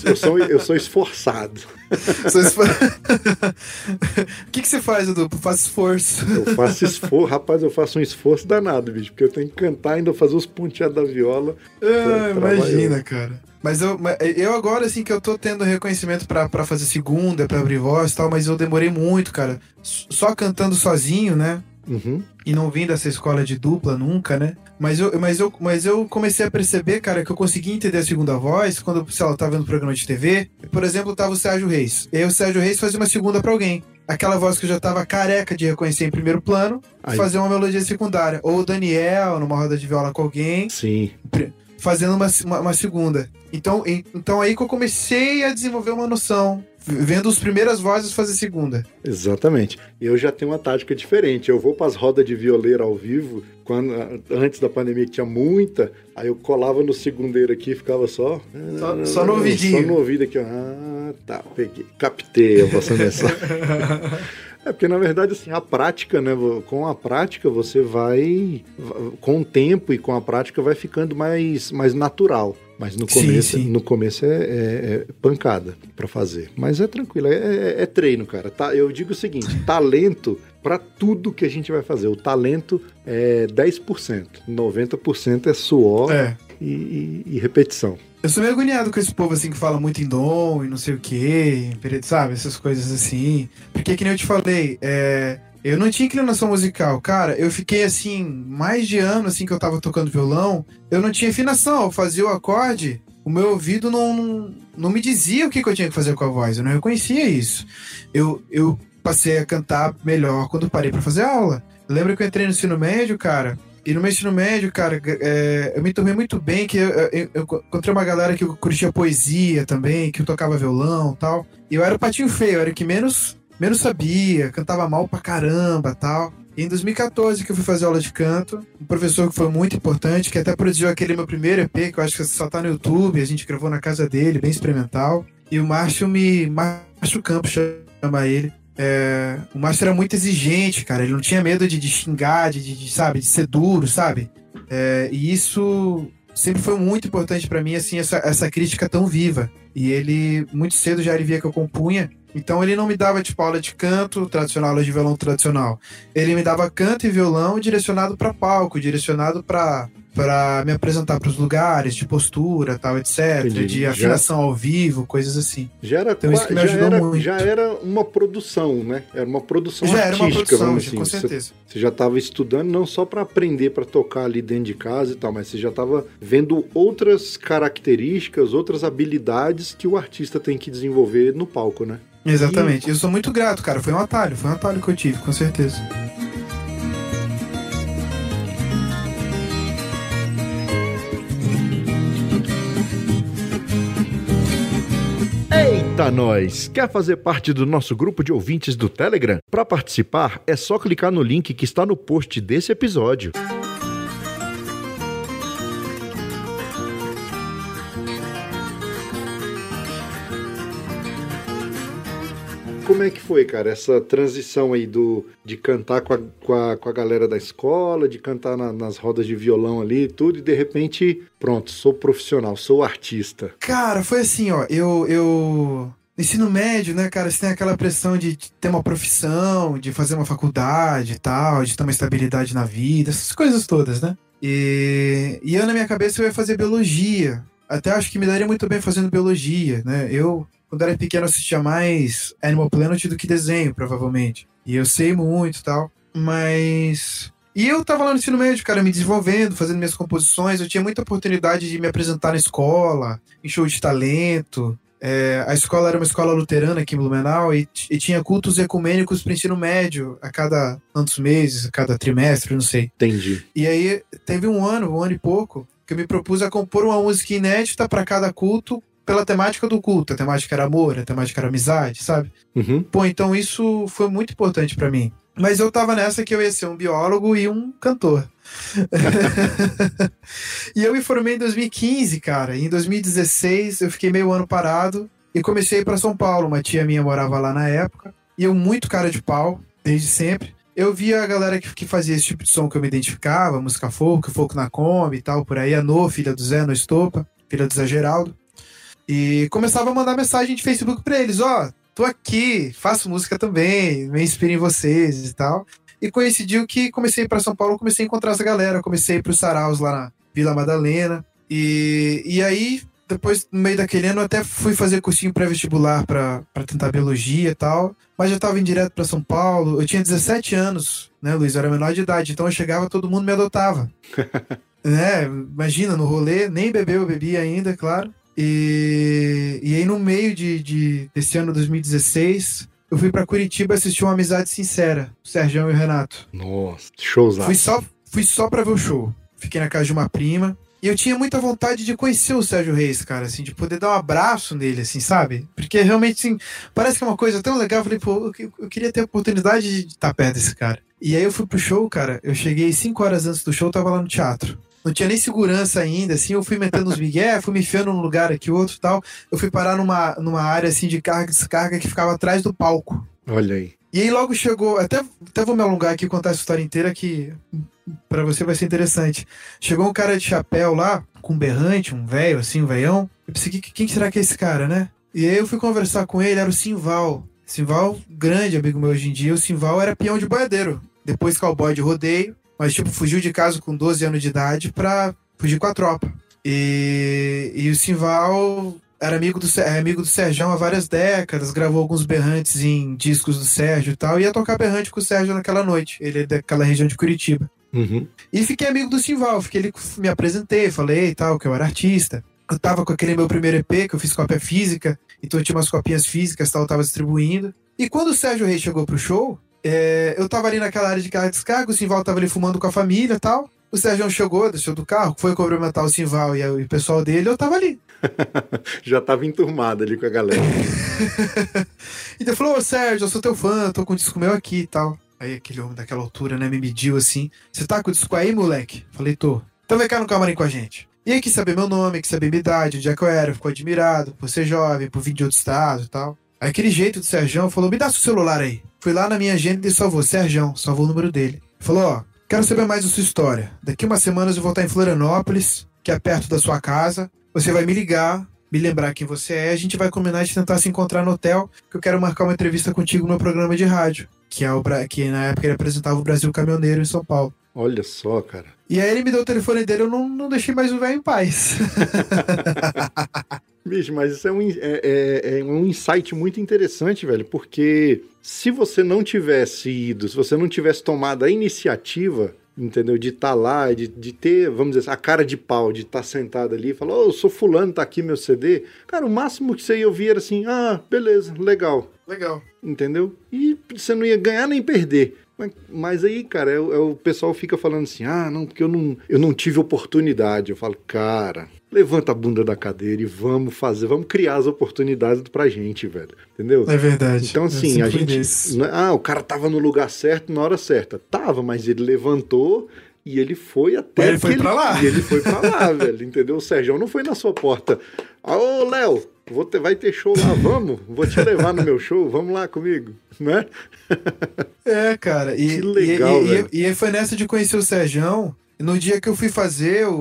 eu, sou, eu sou esforçado. O que, que você faz, Edu? Faz esforço. Eu faço esforço, rapaz, eu faço um esforço danado, bicho, porque eu tenho que cantar ainda fazer os ponteados da viola. Ah, imagina, cara. Mas eu, eu agora, assim, que eu tô tendo reconhecimento pra, pra fazer segunda, pra abrir voz e tal, mas eu demorei muito, cara. Só cantando sozinho, né? Uhum. E não vim dessa escola de dupla nunca, né? Mas eu, mas, eu, mas eu comecei a perceber, cara, que eu consegui entender a segunda voz quando, sei lá, eu tava vendo programa de TV. Por exemplo, tava o Sérgio Reis. E aí o Sérgio Reis fazia uma segunda pra alguém. Aquela voz que eu já tava careca de reconhecer em primeiro plano, Aí. fazer uma melodia secundária. Ou o Daniel, numa roda de viola com alguém, Sim. fazendo uma, uma, uma segunda. Então, em- então aí que eu comecei a desenvolver uma noção. Vendo as primeiras vozes fazer segunda. Exatamente. Eu já tenho uma tática diferente. Eu vou para as rodas de violeiro ao vivo, quando antes da pandemia que tinha muita, aí eu colava no segundeiro aqui e ficava só. Só- só no ouvidinho. Só no ouvido aqui, ó. Ah, tá, peguei. Captei a vossa mensagem. É porque, na verdade, assim, a prática, né? Com a prática, você vai. Com o tempo e com a prática, vai ficando mais, mais natural. Mas no Sim, começo, sim. no começo é, é- é pancada pra fazer. Mas é tranquilo, é, é- é treino, cara. Tá, eu digo o seguinte: talento pra tudo que a gente vai fazer. O talento é 10%, 90% é suor É. e, e- e repetição. Eu sou meio agoniado com esse povo assim que fala muito em dom e não sei o que, sabe? Essas coisas assim. Porque que nem eu te falei, é, eu não tinha inclinação musical. Cara, eu fiquei assim, mais de ano assim que eu tava tocando violão, eu não tinha afinação. Eu fazia o acorde, o meu ouvido não, não me dizia o que, que eu tinha que fazer com a voz. Eu não reconhecia isso. Eu, eu passei a cantar melhor quando parei pra fazer aula. Eu lembro que eu entrei no ensino médio, cara. E no meu ensino médio, cara, é, eu me tomei muito bem, que eu, eu- eu encontrei uma galera que curtia poesia também, que tocava violão e tal. E eu era o patinho feio, eu era o que menos, menos sabia, cantava mal pra caramba tal. E em 2014 que eu fui fazer aula de canto, um professor que foi muito importante, que até produziu aquele meu primeiro EP, que eu acho que só tá no YouTube, a gente gravou na casa dele, bem experimental. E o Márcio me. Márcio Campos chama ele. É, o Márcio era muito exigente, cara. Ele não tinha medo de, de xingar, de, de- sabe, de ser duro, sabe? É, e isso, sempre foi muito importante para mim, assim, essa, essa crítica tão viva. E ele, muito cedo, já ele via que eu compunha. Então ele não me dava, tipo, aula de canto tradicional, aula de violão tradicional. Ele me dava canto e violão direcionado para palco, direcionado para para me apresentar para os lugares, de postura, tal, etc, Entendi. de Já- afinação ao vivo, coisas assim. Já era, Então, isso que me já, ajudou era, muito. já era uma produção, né? Era uma produção Já era uma artística, produção, vamos já, assim. com Você- certeza. Você já estava estudando não só para aprender para tocar ali dentro de casa e tal, mas você já estava vendo outras características, outras habilidades que o artista tem que desenvolver no palco, né? Exatamente. Eu sou muito grato, cara. Foi um atalho, foi um atalho que eu tive, com certeza. Eita nós! Quer fazer parte do nosso grupo de ouvintes do Telegram? Para participar, é só clicar no link que está no post desse episódio. Como é que foi, cara, essa transição aí do, de cantar com a, com, a, com a galera da escola, de cantar na- nas rodas de violão ali e tudo, e de repente, pronto, sou profissional, sou artista. Cara, foi assim, ó. Eu. eu... Ensino médio, né, cara? Você tem aquela pressão de ter uma profissão, de fazer uma faculdade e tal, de ter uma estabilidade na vida, essas coisas todas, né? E, e eu, na minha cabeça, eu ia fazer biologia. Até acho que me daria muito bem fazendo biologia, né? Eu, quando era pequeno, assistia mais Animal Planet do que desenho, provavelmente. E eu sei muito e tal. Mas. E eu tava lá no ensino médio, cara, me desenvolvendo, fazendo minhas composições. Eu tinha muita oportunidade de me apresentar na escola, em show de talento. É, a escola era uma escola luterana aqui em Blumenau e, e tinha cultos ecumênicos para ensino médio a cada tantos meses, a cada trimestre, não sei. Entendi. E aí teve um ano, um ano e pouco, que eu me propus a compor uma música inédita para cada culto pela temática do culto. A temática era amor, a temática era amizade, sabe? Uhum. Pô, então isso foi muito importante para mim. Mas eu tava nessa que eu ia ser um biólogo e um cantor. e eu me formei em 2015, cara. E em 2016 eu fiquei meio ano parado e comecei para São Paulo. Uma tia minha morava lá na época. E eu muito cara de pau, desde sempre. Eu via a galera que, que fazia esse tipo de som que eu me identificava, música folk, folk na Kombi e tal, por aí. A No, filha do Zé, no Estopa, filha do Zé Geraldo. E começava a mandar mensagem de Facebook pra eles, ó, tô aqui, faço música também, me inspiro em vocês e tal. E coincidiu que comecei para São Paulo, comecei a encontrar essa galera, comecei para os saraus lá na Vila Madalena. E, e aí, depois, no meio daquele ano, eu até fui fazer cursinho pré-vestibular para tentar biologia e tal. Mas já tava indo direto para São Paulo. Eu tinha 17 anos, né, Luiz? Eu era menor de idade, então eu chegava, todo mundo me adotava. né? Imagina, no rolê, nem bebeu, eu bebia ainda, claro. E, e aí, no meio de, de, desse ano 2016, eu fui para Curitiba assistir uma amizade sincera, o Sergião e o Renato. Nossa, showzão. Fui só, fui só pra ver o show. Fiquei na casa de uma prima. E eu tinha muita vontade de conhecer o Sérgio Reis, cara, assim, de poder dar um abraço nele, assim, sabe? Porque realmente, assim, parece que é uma coisa tão legal. Eu falei, pô, eu, eu queria ter a oportunidade de estar perto desse cara. E aí eu fui pro show, cara. Eu cheguei cinco horas antes do show, tava lá no teatro. Não tinha nem segurança ainda, assim, eu fui metendo uns migué, fui me enfiando num lugar aqui, outro e tal. Eu fui parar numa, numa área, assim, de carga e descarga que ficava atrás do palco. Olha aí. E aí logo chegou, até, até vou me alongar aqui e contar essa história inteira que pra você vai ser interessante. Chegou um cara de chapéu lá, com um berrante, um velho assim, um velhão. Eu pensei, "Que- quem será que é esse cara, né? E aí eu fui conversar com ele, era o Simval. Simval, grande amigo meu hoje em dia. O Simval era peão de boiadeiro. Depois cowboy de rodeio, mas tipo, fugiu de casa com 12 anos de idade pra fugir com a tropa. E, e o Simval era amigo do, é amigo do Sérgio há várias décadas, gravou alguns berrantes em discos do Sérgio e tal, e ia tocar berrante com o Sérgio naquela noite. Ele é daquela região de Curitiba. Uhum. E fiquei amigo do Simval, fiquei ali, me apresentei, falei e tal, que eu era artista. Eu tava com aquele meu primeiro EP, que eu fiz cópia física, então eu tinha umas copinhas físicas e tal, eu tava distribuindo. E quando o Sérgio Reis chegou pro show, é, eu tava ali naquela área de carga e descarga, o Simval tava ali fumando com a família e tal. O Sérgio chegou, desceu do carro, foi cumprimentar o Simval e, o- o pessoal dele, eu tava ali. Já tava enturmado ali com a galera. E daí falou, ô Sérgio, eu sou teu fã, tô com um disco meu aqui e tal. Aí aquele homem daquela altura, né, me mediu assim. Você tá com o disco aí, moleque? Falei, tô. Então vem cá no camarim com a gente. E aí quis saber meu nome, quis saber minha idade, onde é que eu era, ficou admirado por ser jovem, por vir de outro estado e tal. Aquele jeito do Sérgio falou, me dá seu celular aí. Fui lá na minha agenda e salvou, Sérgio, salvou o número dele. Falou, ó, quero saber mais da sua história. Daqui umas semanas eu vou estar em Florianópolis, que é perto da sua casa. Você vai me ligar, me lembrar quem você é, a gente vai combinar de tentar se encontrar no hotel, que eu quero marcar uma entrevista contigo no meu programa de rádio, que é o que na época ele apresentava o Brasil Caminhoneiro em São Paulo. Olha só, cara. E aí ele me deu o telefone dele, eu não, não deixei mais o velho em paz. Bicho, mas isso é um, é, é- é um insight muito interessante, velho, porque se você não tivesse ido, se você não tivesse tomado a iniciativa, entendeu, de estar lá, de, de ter, vamos dizer assim, a cara de pau, de estar sentado ali e falar, ô, eu sou fulano, tá aqui meu CD, cara, o máximo que você ia ouvir era assim, ah, beleza, legal, Legal. entendeu? E você não ia ganhar nem perder. Mas, mas aí, cara, é, o- é o pessoal fica falando assim, ah, não, porque eu não, eu não tive oportunidade. Eu falo, cara, levanta a bunda da cadeira e vamos fazer, vamos criar as oportunidades pra gente, velho. Entendeu? É verdade. Então, assim, a gente. é- Ah, o cara tava no lugar certo na hora certa. Tava, mas ele levantou e ele foi até. Mas ele foi aquele- pra lá. E ele foi pra lá, velho. Entendeu? O Sérgio não foi na sua porta. Ah, Ô, Léo, vou ter- vai ter show lá, vamos? Vou te levar no meu show, vamos lá comigo, né? É, cara. E, Que legal, e, e- e, foi nessa de conhecer o Serjão. No dia que eu fui fazer o,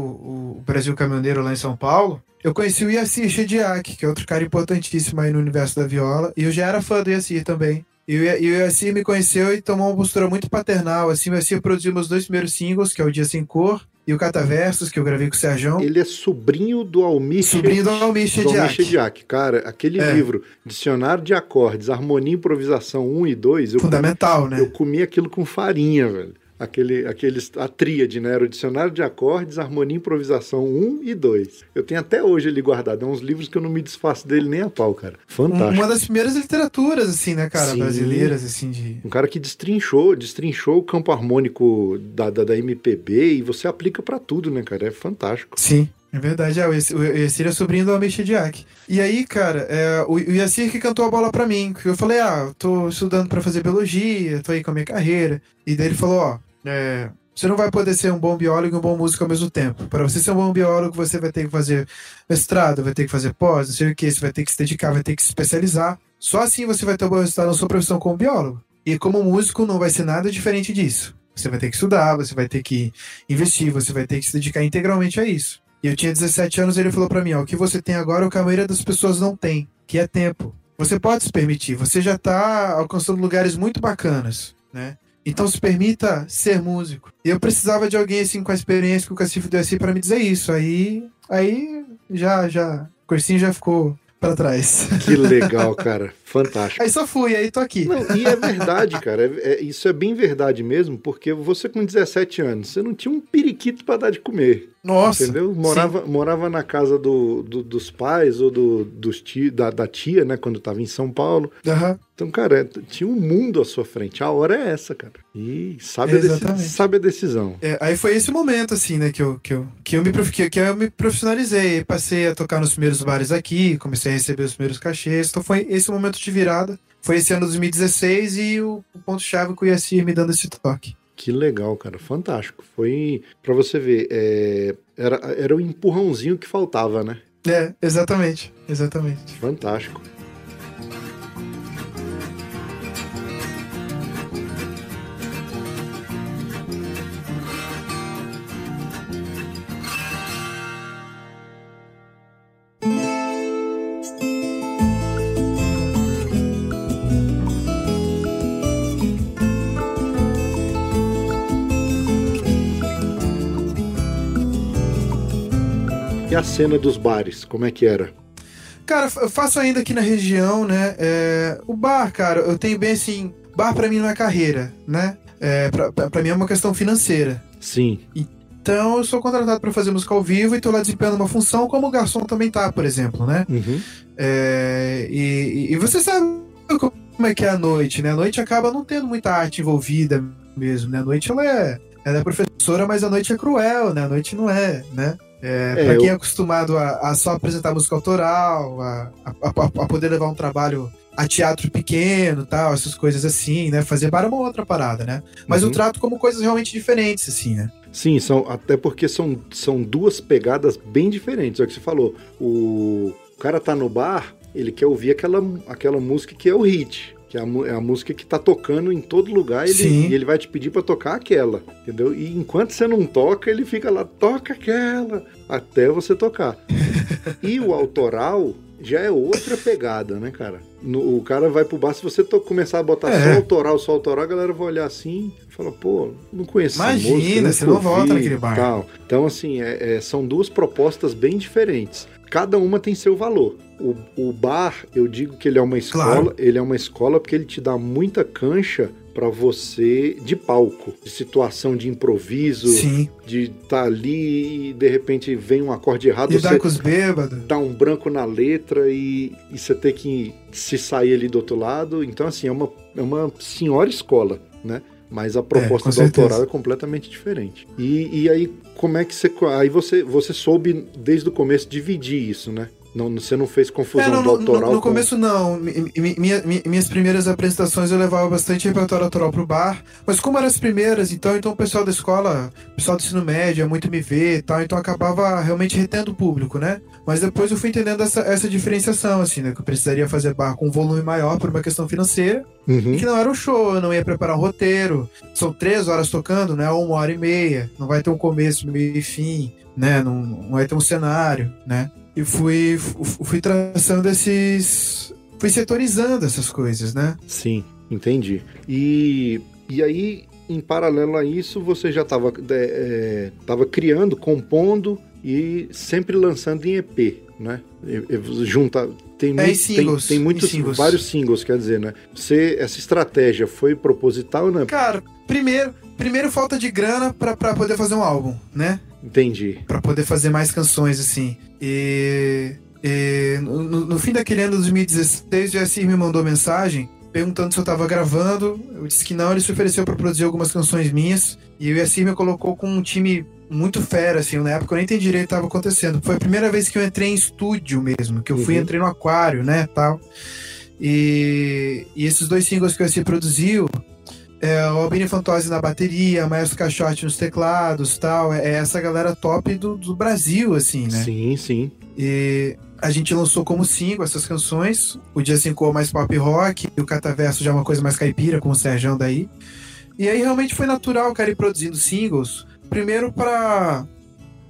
o Brasil Caminhoneiro lá em São Paulo, eu conheci o Yassir Shediak, que é outro cara importantíssimo aí no universo da viola. E eu já era fã do Yassir também. E e o Yassir me conheceu e tomou uma postura muito paternal. Assim, o Yassir produziu meus dois primeiros singles, que é o Dia Sem Cor e o Cataversos, que eu gravei com o Serjão. Ele é sobrinho do Almir Sobrinho do Almir Shediak. Cara, aquele É. livro, Dicionário de Acordes, Harmonia e Improvisação 1 e 2, eu, Fundamental, né? eu comi aquilo com farinha, velho. Aquele, aqueles, a tríade, né? Era o Dicionário de Acordes, Harmonia e Improvisação 1 e 2. Eu tenho até hoje ele guardado. É uns livros que eu não me desfaço dele nem a pau, cara. Fantástico. Uma das primeiras literaturas, assim, né, cara, Sim. brasileiras, assim, de. Um cara que destrinchou, destrinchou o campo harmônico da, da, da MPB e você aplica pra tudo, né, cara? É fantástico. Sim, é verdade. É, o Yassir- é sobrinho do Almir Shediak. E aí, cara, é, o, o Yassir que cantou a bola pra mim. que Eu falei, ah, tô estudando pra fazer biologia, tô aí com a minha carreira. E daí ele falou, ó, é, você não vai poder ser um bom biólogo e um bom músico ao mesmo tempo. Para você ser um bom biólogo, você vai ter que fazer mestrado, vai ter que fazer pós, não sei o que, você vai ter que se dedicar, vai ter que se especializar. Só assim você vai ter um bom resultado na sua profissão como biólogo. E como músico, não vai ser nada diferente disso. Você vai ter que estudar, você vai ter que investir, você vai ter que se dedicar integralmente a isso. E eu tinha 17 anos e ele falou pra mim, ó, o que você tem agora é o que a maioria das pessoas não tem, que é tempo. Você pode se permitir, você já tá alcançando lugares muito bacanas, né? Então se permita ser músico. E eu precisava de alguém assim com a experiência que o Cacife deu assim para me dizer isso. Aí, aí já já, o cursinho já ficou pra trás. Que legal, cara. Fantástico. Aí só fui, aí tô aqui. Não, e é verdade, cara. É- é- isso é bem verdade mesmo, porque você com 17 anos, você não tinha um periquito pra dar de comer. Nossa. Entendeu? Morava, morava na casa do, do- dos pais ou do, dos da, da tia, né? Quando tava em São Paulo. Aham. Então, cara, é- tinha um mundo à sua frente. A hora é essa, cara. E sabe, a, deci- Exatamente. sabe a decisão. É, aí foi esse momento, assim, né, que eu, que eu, que eu, me, que, que eu me profissionalizei. Passei a tocar nos primeiros bares aqui, comecei a receber os primeiros cachês. Então foi esse momento de virada. Foi esse ano de 2016 e o, o ponto-chave com o Yassir me dando esse toque. Que legal, cara. Fantástico. Foi, pra você ver, é, era, era o empurrãozinho que faltava, né? É, exatamente, exatamente. Fantástico. E a cena dos bares, como é que era? Cara, eu faço ainda aqui na região, né? é, o bar, cara, eu tenho bem assim. Bar pra mim não é carreira, né? É, pra mim é uma questão financeira. Sim. Então eu sou contratado pra fazer música ao vivo e tô lá desempenhando uma função, como o garçom também tá, por exemplo, né? Uhum. É, e, e você sabe como é que é a noite, né? A noite acaba não tendo muita arte envolvida mesmo, né? A noite ela é, ela é professora, mas a noite é cruel, né? A noite não é, né? É, É, pra quem eu- é acostumado a, a só apresentar música autoral, a, a, a- poder levar um trabalho a teatro pequeno, tal, essas coisas assim, né? Fazer bar é uma outra parada, né? Mas Uhum. eu trato como coisas realmente diferentes, assim, né? Sim, são, até porque são, são duas pegadas bem diferentes. É o que você falou. O, o cara tá no bar, ele quer ouvir aquela, aquela música que é o hit. Que é a, é a música que tá tocando em todo lugar ele, e ele vai te pedir pra tocar aquela, entendeu? E enquanto você não toca, ele fica lá, toca aquela, até você tocar. e o autoral já é outra pegada, né, cara? No- o cara vai pro bar, se você to- começar a botar É. só autoral, só autoral, a galera vai olhar assim e fala, pô, não conheço essa Imagina, música, você não volta naquele bar. tal. Então, assim, é- é, são duas propostas bem diferentes. Cada uma tem seu valor. O, o bar, eu digo que ele é uma escola, Claro. ele é uma escola porque ele te dá muita cancha pra você de palco, de situação de improviso, Sim. de estar ali e de repente vem um acorde errado, Lidar você com os bêbados. dá um branco na letra e, e você ter que se sair ali do outro lado. Então, assim, é uma, é uma senhora escola, né? Mas a proposta com do autoral é completamente diferente. E, e aí, como é que você. Aí você, você soube desde o começo dividir isso, né? Não, você não fez confusão É, não, do no, autoral no- no com- começo não. Mi- mi- minha- mi- minhas primeiras apresentações eu levava bastante repertório autoral pro bar. Mas como eram as primeiras, então, então o pessoal da escola, o pessoal do ensino médio, é muito me ver e tal, então acabava realmente retendo o público, né? Mas depois eu fui entendendo essa, essa diferenciação, assim, né? Que eu precisaria fazer bar com um volume maior por uma questão financeira. Uhum. E que não era um show, eu não ia preparar um roteiro. São três horas tocando, né? Uma hora e meia. Não vai ter um começo, meio e fim, né? Não, não vai ter um cenário, né? E fui, fu- fui traçando esses. Fui setorizando essas coisas, né? Sim, entendi. E, e aí, em paralelo a isso, você já estava criando, compondo e sempre lançando em EP, né? Junta, tem, É, muito- singles, tem, tem muitos, singles. vários singles, quer dizer, né? Você, essa estratégia foi proposital, né? Cara, primeiro, primeiro falta de grana pra, pra poder fazer um álbum, né? Entendi. Pra poder fazer mais canções, assim. E. e no, no- fim daquele ano de 2016, o Jessir me mandou mensagem perguntando se eu tava gravando. Eu disse que não, ele se ofereceu pra produzir algumas canções minhas. E o Yacir me colocou com um time muito fera, assim. Na época eu nem entendi direito o que tava acontecendo. Foi a primeira vez que eu entrei em estúdio mesmo, que eu fui Uhum. entrei no aquário, né, tal. E, e esses dois singles que o Yacir produziu, é, o Albini Fantozzi na bateria, Maestro Caixote nos teclados tal. É essa galera top do, do Brasil, assim, né? Sim, sim. E a gente lançou como single essas canções. O Dia 5 mais pop rock, e o Cataverso já é uma coisa mais caipira, com o Serjão daí. E aí realmente foi natural, cara, ir produzindo singles. Primeiro pra,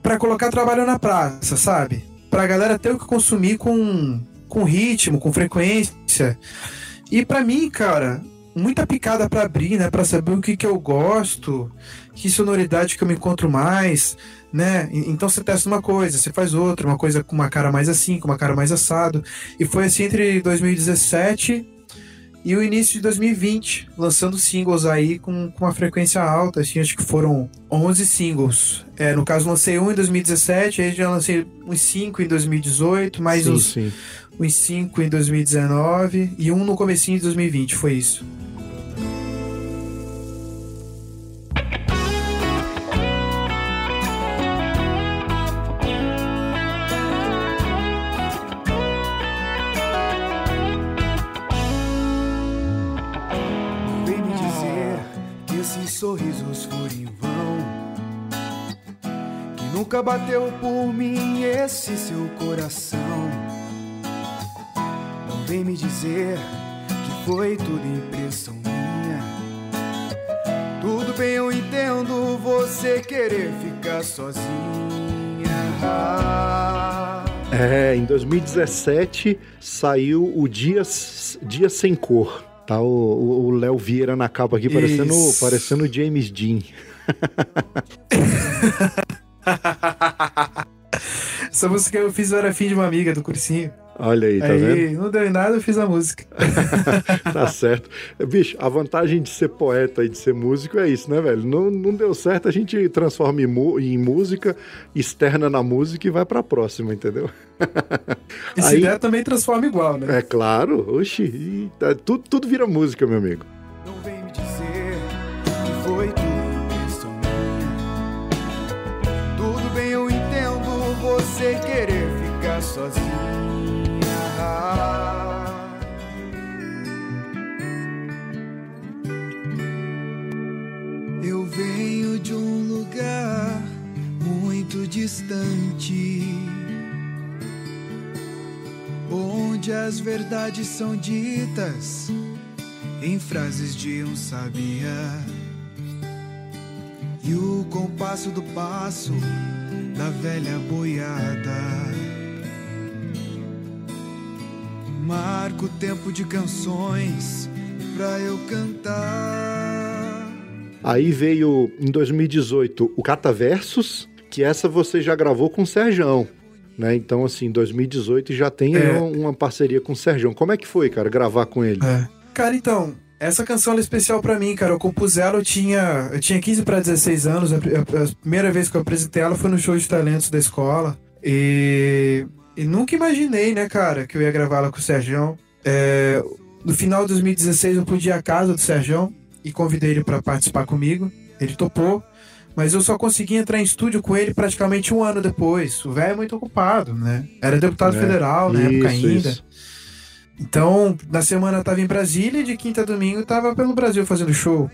pra colocar trabalho na praça, sabe? Pra galera ter o que consumir com, com ritmo, com frequência. E pra mim, cara, muita picada pra abrir, né? Pra saber o que, que eu gosto, que sonoridade que eu me encontro mais, né? Então você testa uma coisa, você faz outra, uma coisa com uma cara mais assim, com uma cara mais assado. E foi assim entre 2017 e o início de 2020, lançando singles aí com, com uma frequência alta, assim, acho que foram 11 singles. É, no caso, lancei um em 2017, aí já lancei uns 5 em 2018, mais sim, uns, sim. uns 5 em 2019 e um no comecinho de 2020, foi isso. Bateu por mim esse seu coração. Não vem me dizer que foi tudo impressão minha. Tudo bem, eu entendo você querer ficar sozinha. É, em 2017 saiu o Dias, Dias Sem Cor. Tá o- Léo Vieira na capa aqui, parecendo, parecendo James Dean. Essa música eu fiz, eu era fim de uma amiga do cursinho. Olha aí, tá aí vendo? não deu em nada, eu fiz a música. Tá certo. Bicho, a vantagem de ser poeta e de ser músico é isso, né, velho? Não, não deu certo, a gente transforma em, em música, externa na música e vai pra próxima, entendeu? E se Aí- der, também transforma igual, né? É claro, oxi, tá- tudo, tudo vira música, meu amigo. Não vem me dizer você querer ficar sozinha. Eu venho de um lugar muito distante. Onde as verdades são ditas em frases de um sabia. E o compasso do passo da velha boiada. Marco o tempo de canções pra eu cantar. Aí veio em 2018 o Cataversos, que essa você já gravou com o Serjão. Né? Então, assim, 2018 já tem É. uma, uma parceria com o Serjão. Como é que foi, cara, gravar com ele? É. Cara, então, essa canção é especial pra mim, cara. Eu compus ela, eu tinha, eu tinha 15 pra 16 anos. A, primeira vez que eu apresentei ela foi no show de talentos da escola. E, e nunca imaginei, né, cara, que eu ia gravar ela com o Serjão. É, no final de 2016 eu pude ir à casa do Serjão e convidei ele pra participar comigo. Ele topou. Mas eu só consegui entrar em estúdio com ele praticamente um ano depois. O velho é muito ocupado, né? Era deputado É, federal na época Isso, ainda. isso. Então, na semana tava em Brasília e de quinta a domingo tava pelo Brasil fazendo show.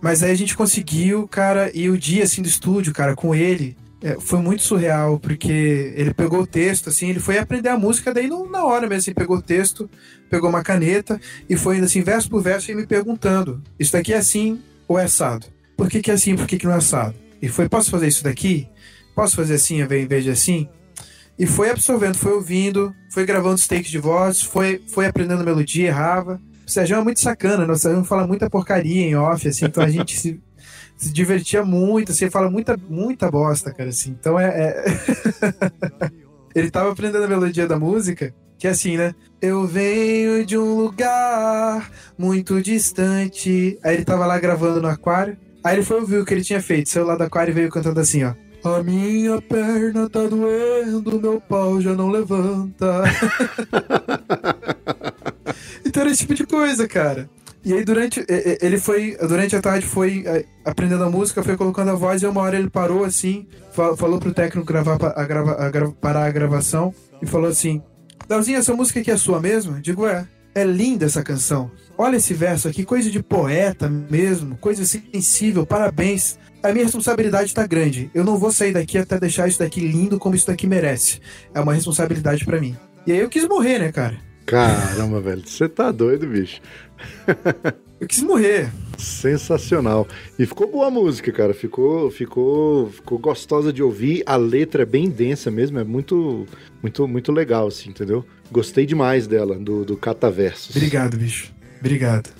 Mas aí a gente conseguiu, cara, e o dia assim do estúdio, cara, com ele, é, foi muito surreal, porque ele pegou o texto, assim, ele foi aprender a música daí na hora mesmo, assim, pegou o texto, pegou uma caneta e foi indo assim, verso por verso, e me perguntando: Isso daqui é assim ou é assado? Por que, que é assim, por que, que não é assado? E foi: Posso fazer isso daqui? Posso fazer assim ao invés de assim? E foi absorvendo, foi ouvindo, foi gravando os takes de voz, foi, foi aprendendo melodia, errava. O Sérgio é muito sacana, né? O Sérgio fala muita porcaria em off, assim, então a gente se, se divertia muito, assim, fala muita, muita bosta, cara, assim. Então é. é- Ele tava aprendendo a melodia da música, que é assim, né? Eu venho de um lugar muito distante. Aí ele tava lá gravando no aquário. Aí ele foi ouvir o que ele tinha feito, saiu lá do aquário e veio cantando assim, ó. A minha perna tá doendo, meu pau já não levanta. então era esse tipo de coisa, cara. E aí durante ele foi durante a tarde foi eh, aprendendo a música, foi colocando a voz e uma hora ele parou assim, fa- falou pro técnico gravar a grava, a gra- parar a gravação e falou assim: "Dalzinho, essa música aqui é sua mesmo?" Eu digo: "É". É linda essa canção. Olha esse verso aqui, coisa de poeta mesmo, coisa sensível. Parabéns. A minha responsabilidade tá grande. Eu não vou sair daqui até deixar isso daqui lindo como isso daqui merece. É uma responsabilidade pra mim. E aí eu quis morrer, né, cara? Caramba, velho, você tá doido, bicho. Eu quis morrer. Sensacional. E ficou boa a música, cara. Ficou, ficou, ficou gostosa de ouvir. A letra é bem densa mesmo, é muito, muito, muito legal, assim, entendeu? Gostei demais dela, do, do Cataversos. Obrigado, bicho. Obrigado.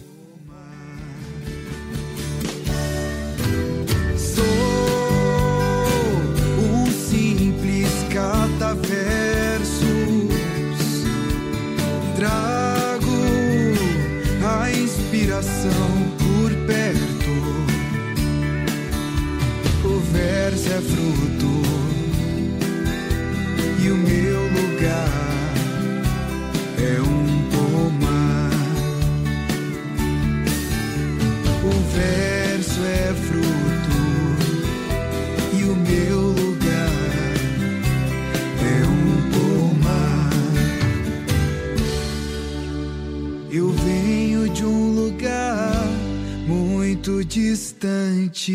Inspiração por perto. O verso é fruto e o meu lugar é um pomar. O verso é fruto distante.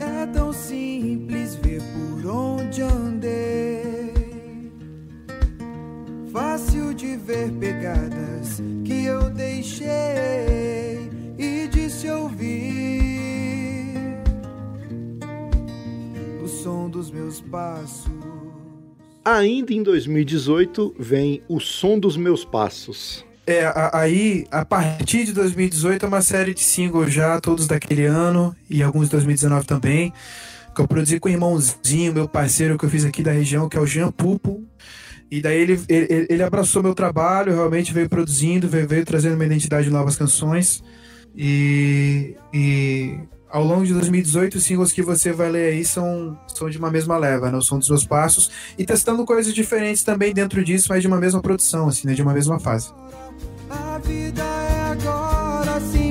É tão simples ver por onde andei. Fácil de ver pegadas que eu deixei meus passos. Ainda em 2018 vem O Som dos Meus Passos. É, a- aí, a partir de 2018, é uma série de singles já, todos daquele ano, e alguns de 2019 também, que eu produzi com o irmãozinho, meu parceiro que eu fiz aqui da região, que é o Jean Pupo. E daí ele, ele, ele abraçou meu trabalho, realmente veio produzindo, veio, veio trazendo uma identidade de novas canções. E, e ao longo de 2018, os singles que você vai ler aí são, são de uma mesma leva, né? O som dos meus passos. E testando coisas diferentes também dentro disso, mas de uma mesma produção, assim, né? De uma mesma fase. A vida é agora simples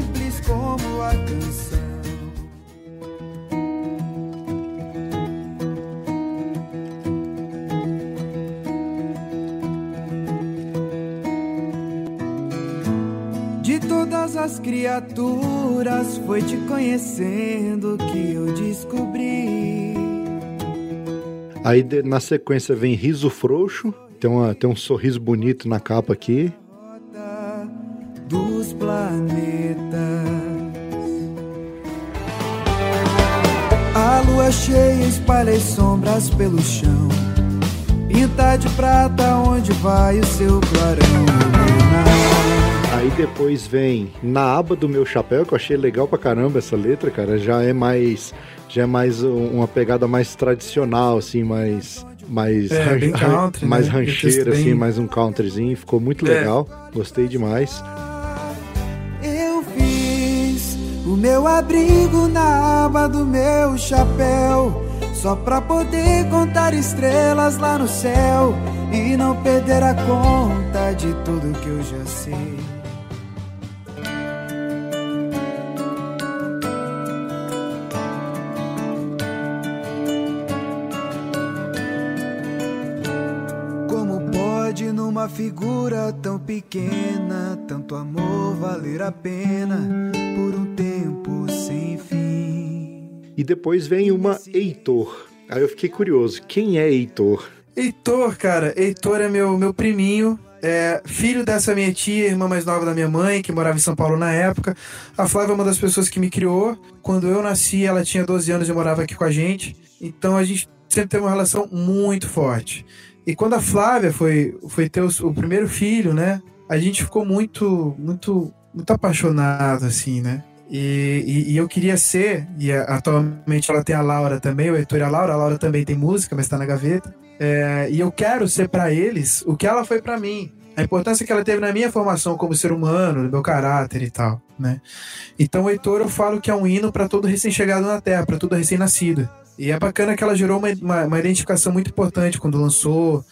das criaturas, foi te conhecendo que eu descobri. Aí na sequência vem Riso Frouxo, tem, uma, tem um sorriso bonito na capa aqui. dos planetas. A lua cheia espalha as sombras pelo chão. Pinta de prata onde vai o seu clarão. Aí depois vem Na Aba do Meu Chapéu, que eu achei legal pra caramba essa letra, cara. Já é mais. Já é mais um- uma pegada mais tradicional, assim, mais. Mais, É, bem country, mais né? rancheira, Bem- assim, mais um countryzinho. Ficou muito É. legal. Gostei demais. Eu fiz o meu abrigo na aba do meu chapéu. Só pra poder contar estrelas lá no céu. E não perder a conta de tudo que eu já sei. Numa figura tão pequena tanto amor valer a pena por um tempo sem fim? E depois vem uma Heitor. Aí eu fiquei curioso. Quem é Heitor? Heitor, cara, Heitor é meu, meu priminho. É filho dessa minha tia, irmã mais nova da minha mãe, que morava em São Paulo na época. A Flávia é uma das pessoas que me criou. Quando eu nasci, ela tinha 12 anos e morava aqui com a gente. Então a gente sempre teve uma relação muito forte. E quando a Flávia foi, foi ter o, o primeiro filho, né? A gente ficou muito, muito, muito apaixonado, assim, né? E, e, e eu queria ser, e atualmente ela tem a Laura também, o Heitor e a Laura. A Laura também tem música, mas tá na gaveta. É, e eu quero ser pra eles o que ela foi pra mim. A importância que ela teve na minha formação como ser humano, no meu caráter e tal, né? Então, o Heitor, eu falo que é um hino pra todo recém-chegado na Terra, pra todo recém-nascido. E é bacana que ela gerou uma, uma, uma identificação muito importante quando lançou,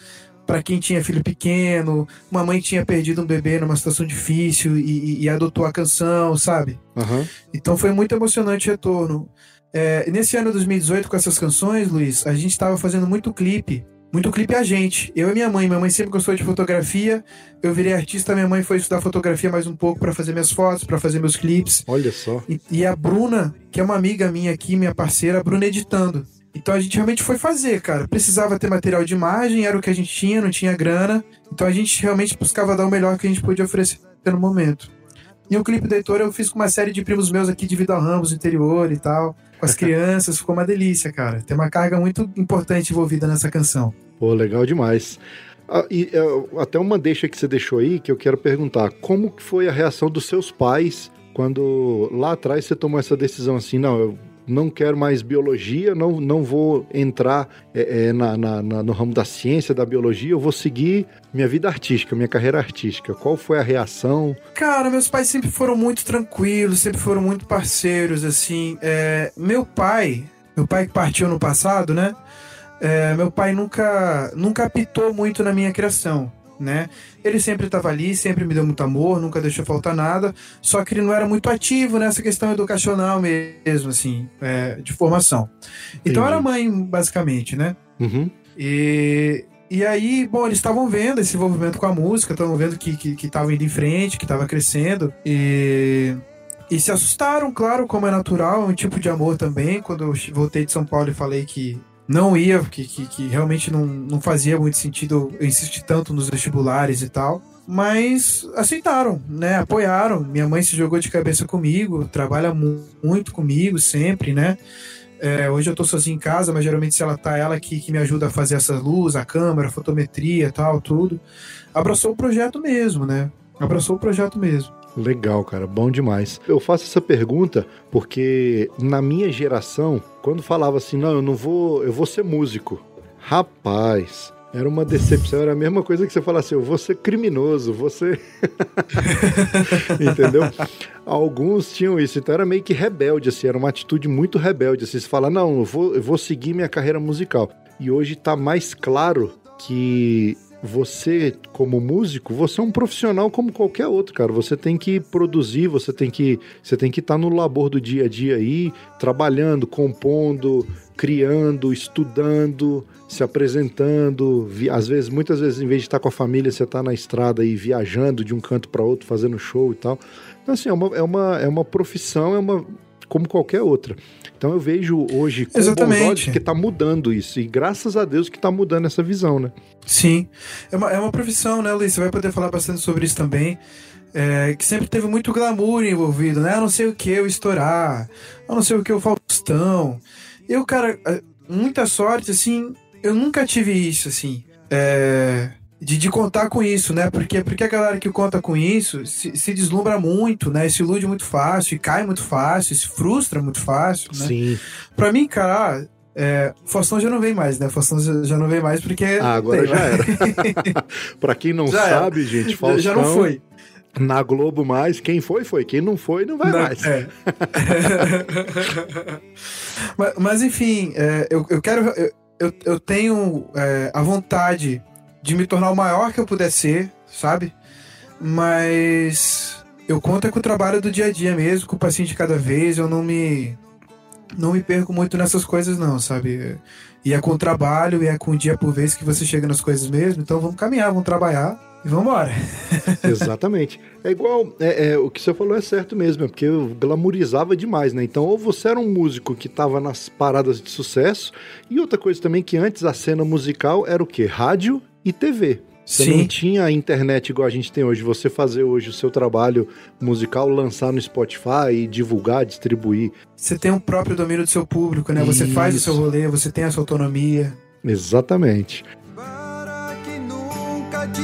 Pra quem tinha filho pequeno, uma mãe tinha perdido um bebê numa situação difícil e, e- e adotou a canção, sabe? Aham. Então foi muito emocionante o retorno. É, nesse ano 2018, com essas canções, Luiz, a gente estava fazendo muito clipe. Muito clipe a gente. Eu e minha mãe. Minha mãe sempre gostou de fotografia. Eu virei artista, minha mãe foi estudar fotografia mais um pouco para fazer minhas fotos, para fazer meus clipes. Olha só. E, e a Bruna, que é uma amiga minha aqui, minha parceira, a Bruna editando. Então a gente realmente foi fazer, cara. Precisava ter material de imagem, era o que a gente tinha, não tinha grana. Então a gente realmente buscava dar o melhor que a gente podia oferecer no momento. E o clipe da Heitor eu fiz com uma série de primos meus aqui de Vida Ramos, interior e tal, com as crianças, ficou uma delícia, cara. Tem uma carga muito importante envolvida nessa canção. Pô, legal demais. Ah, e é, até uma deixa que você deixou aí que eu quero perguntar. Como foi a reação dos seus pais quando lá atrás você tomou essa decisão assim, não, eu não quero mais biologia, não, não vou entrar é, é, na, na- na- no ramo da ciência, da biologia, eu vou seguir minha vida artística, minha carreira artística. Qual foi a reação? Cara, meus pais sempre foram muito tranquilos, sempre foram muito parceiros, assim. É, meu pai, meu pai que partiu no passado, né? É, meu pai nunca, nunca apitou muito na minha criação, né? Ele sempre estava ali, sempre me deu muito amor, nunca deixou faltar nada. Só que ele não era muito ativo nessa questão educacional mesmo, assim, é, de formação. Então Entendi. era mãe, basicamente, né? Uhum. E, e aí, bom, eles estavam vendo esse envolvimento com a música, estavam vendo que que que estava indo em frente, que estava crescendo. E, e se assustaram, claro, como é natural, é um tipo de amor também. Quando eu voltei de São Paulo e falei que não ia, que, que, que realmente não, não fazia muito sentido insistir tanto nos vestibulares e tal. Mas aceitaram, né? Apoiaram. Minha mãe se jogou de cabeça comigo, trabalha mu- muito comigo sempre, né? É, hoje eu tô sozinho em casa, mas geralmente se ela tá, ela que, que me ajuda a fazer essa luz, a câmera, a fotometria tal, tudo. Abraçou o projeto mesmo, né? Abraçou o projeto mesmo. Legal, cara, bom demais. Eu faço essa pergunta porque na minha geração, quando falava assim, não, eu não vou, eu vou ser músico. Rapaz, era uma decepção, era a mesma coisa que você falasse, eu vou ser criminoso, ser. Entendeu? Alguns tinham isso, então era meio que rebelde, assim, era uma atitude muito rebelde, assim, você fala, não, eu vou, eu vou seguir minha carreira musical. E hoje tá mais claro que você, como músico, você é um profissional como qualquer outro, cara. Você tem que produzir, você tem que você tem que estar tá no labor do dia a dia aí, trabalhando, compondo, criando, estudando, se apresentando. Às vezes, muitas vezes, em vez de estar com a família, você está na estrada aí viajando de um canto para outro, fazendo show e tal. Então, assim, é uma, é uma, é uma profissão, é uma como qualquer outra. Então eu vejo hoje com Exatamente. bons olhos que está mudando isso. E graças a Deus que está mudando essa visão, né? Sim. É uma, é uma profissão, né, Luiz? Você vai poder falar bastante sobre isso também. É, que sempre teve muito glamour envolvido, né? Eu não sei o que eu estourar, eu não sei o que o Faustão. Eu, cara, é, muita sorte, assim, eu nunca tive isso, assim. É, de, de contar com isso, né? Porque, porque a galera que conta com isso se, se deslumbra muito, né? Se ilude muito fácil, cai muito fácil, se frustra muito fácil, né? Sim. Pra mim, cara, é, Faustão já não vem mais, né? Faustão já não vem mais porque. Ah, agora já era. pra quem não já sabe, era. gente, Faustão. Já não foi. Na Globo mais, quem foi, foi. Quem não foi, não vai não, mais. É. mas, mas, enfim, é, eu, eu quero. Eu, eu tenho é, a vontade de me tornar o maior que eu puder ser, sabe? Mas eu conto é com o trabalho do dia a dia mesmo, com o paciente cada vez, eu não me não me perco muito nessas coisas não, sabe? E é com o trabalho e é com o dia por vez que você chega nas coisas mesmo, então vamos caminhar, vamos trabalhar e vamos embora. Exatamente. É igual, é, é, o que você falou é certo mesmo, é porque eu glamourizava demais, né? Então, ou você era um músico que estava nas paradas de sucesso, e outra coisa também que antes a cena musical era o quê? Rádio e TV. Você Sim. não tinha a internet igual a gente tem hoje. Você fazer hoje o seu trabalho musical, lançar no Spotify, divulgar, distribuir. Você tem o um próprio domínio do seu público, né? Você Isso. faz o seu rolê, você tem a sua autonomia. Exatamente. Para que nunca te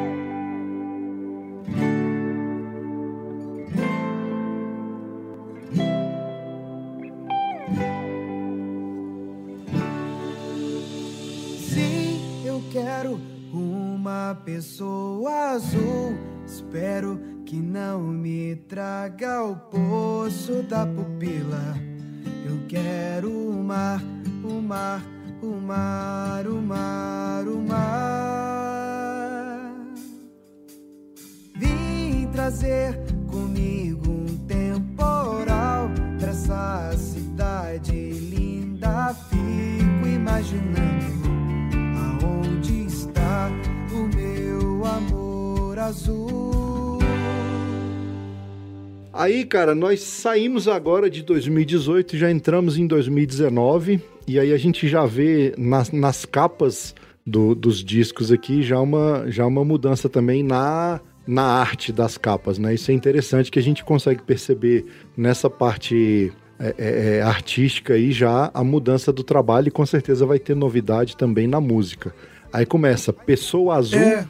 pessoa azul. Espero que não me traga o poço da pupila. Eu quero o mar, o mar, o mar, o mar, o mar. Vim trazer comigo um temporal pra essa cidade linda. Fico imaginando azul. Aí, cara, nós saímos agora de 2018, já entramos em 2019, e aí a gente já vê nas, nas capas do, dos discos aqui já uma, já uma mudança também na, na arte das capas, né? Isso é interessante que a gente consegue perceber nessa parte é, é, é artística aí já a mudança do trabalho e com certeza vai ter novidade também na música. Aí começa Pessoa Azul, é.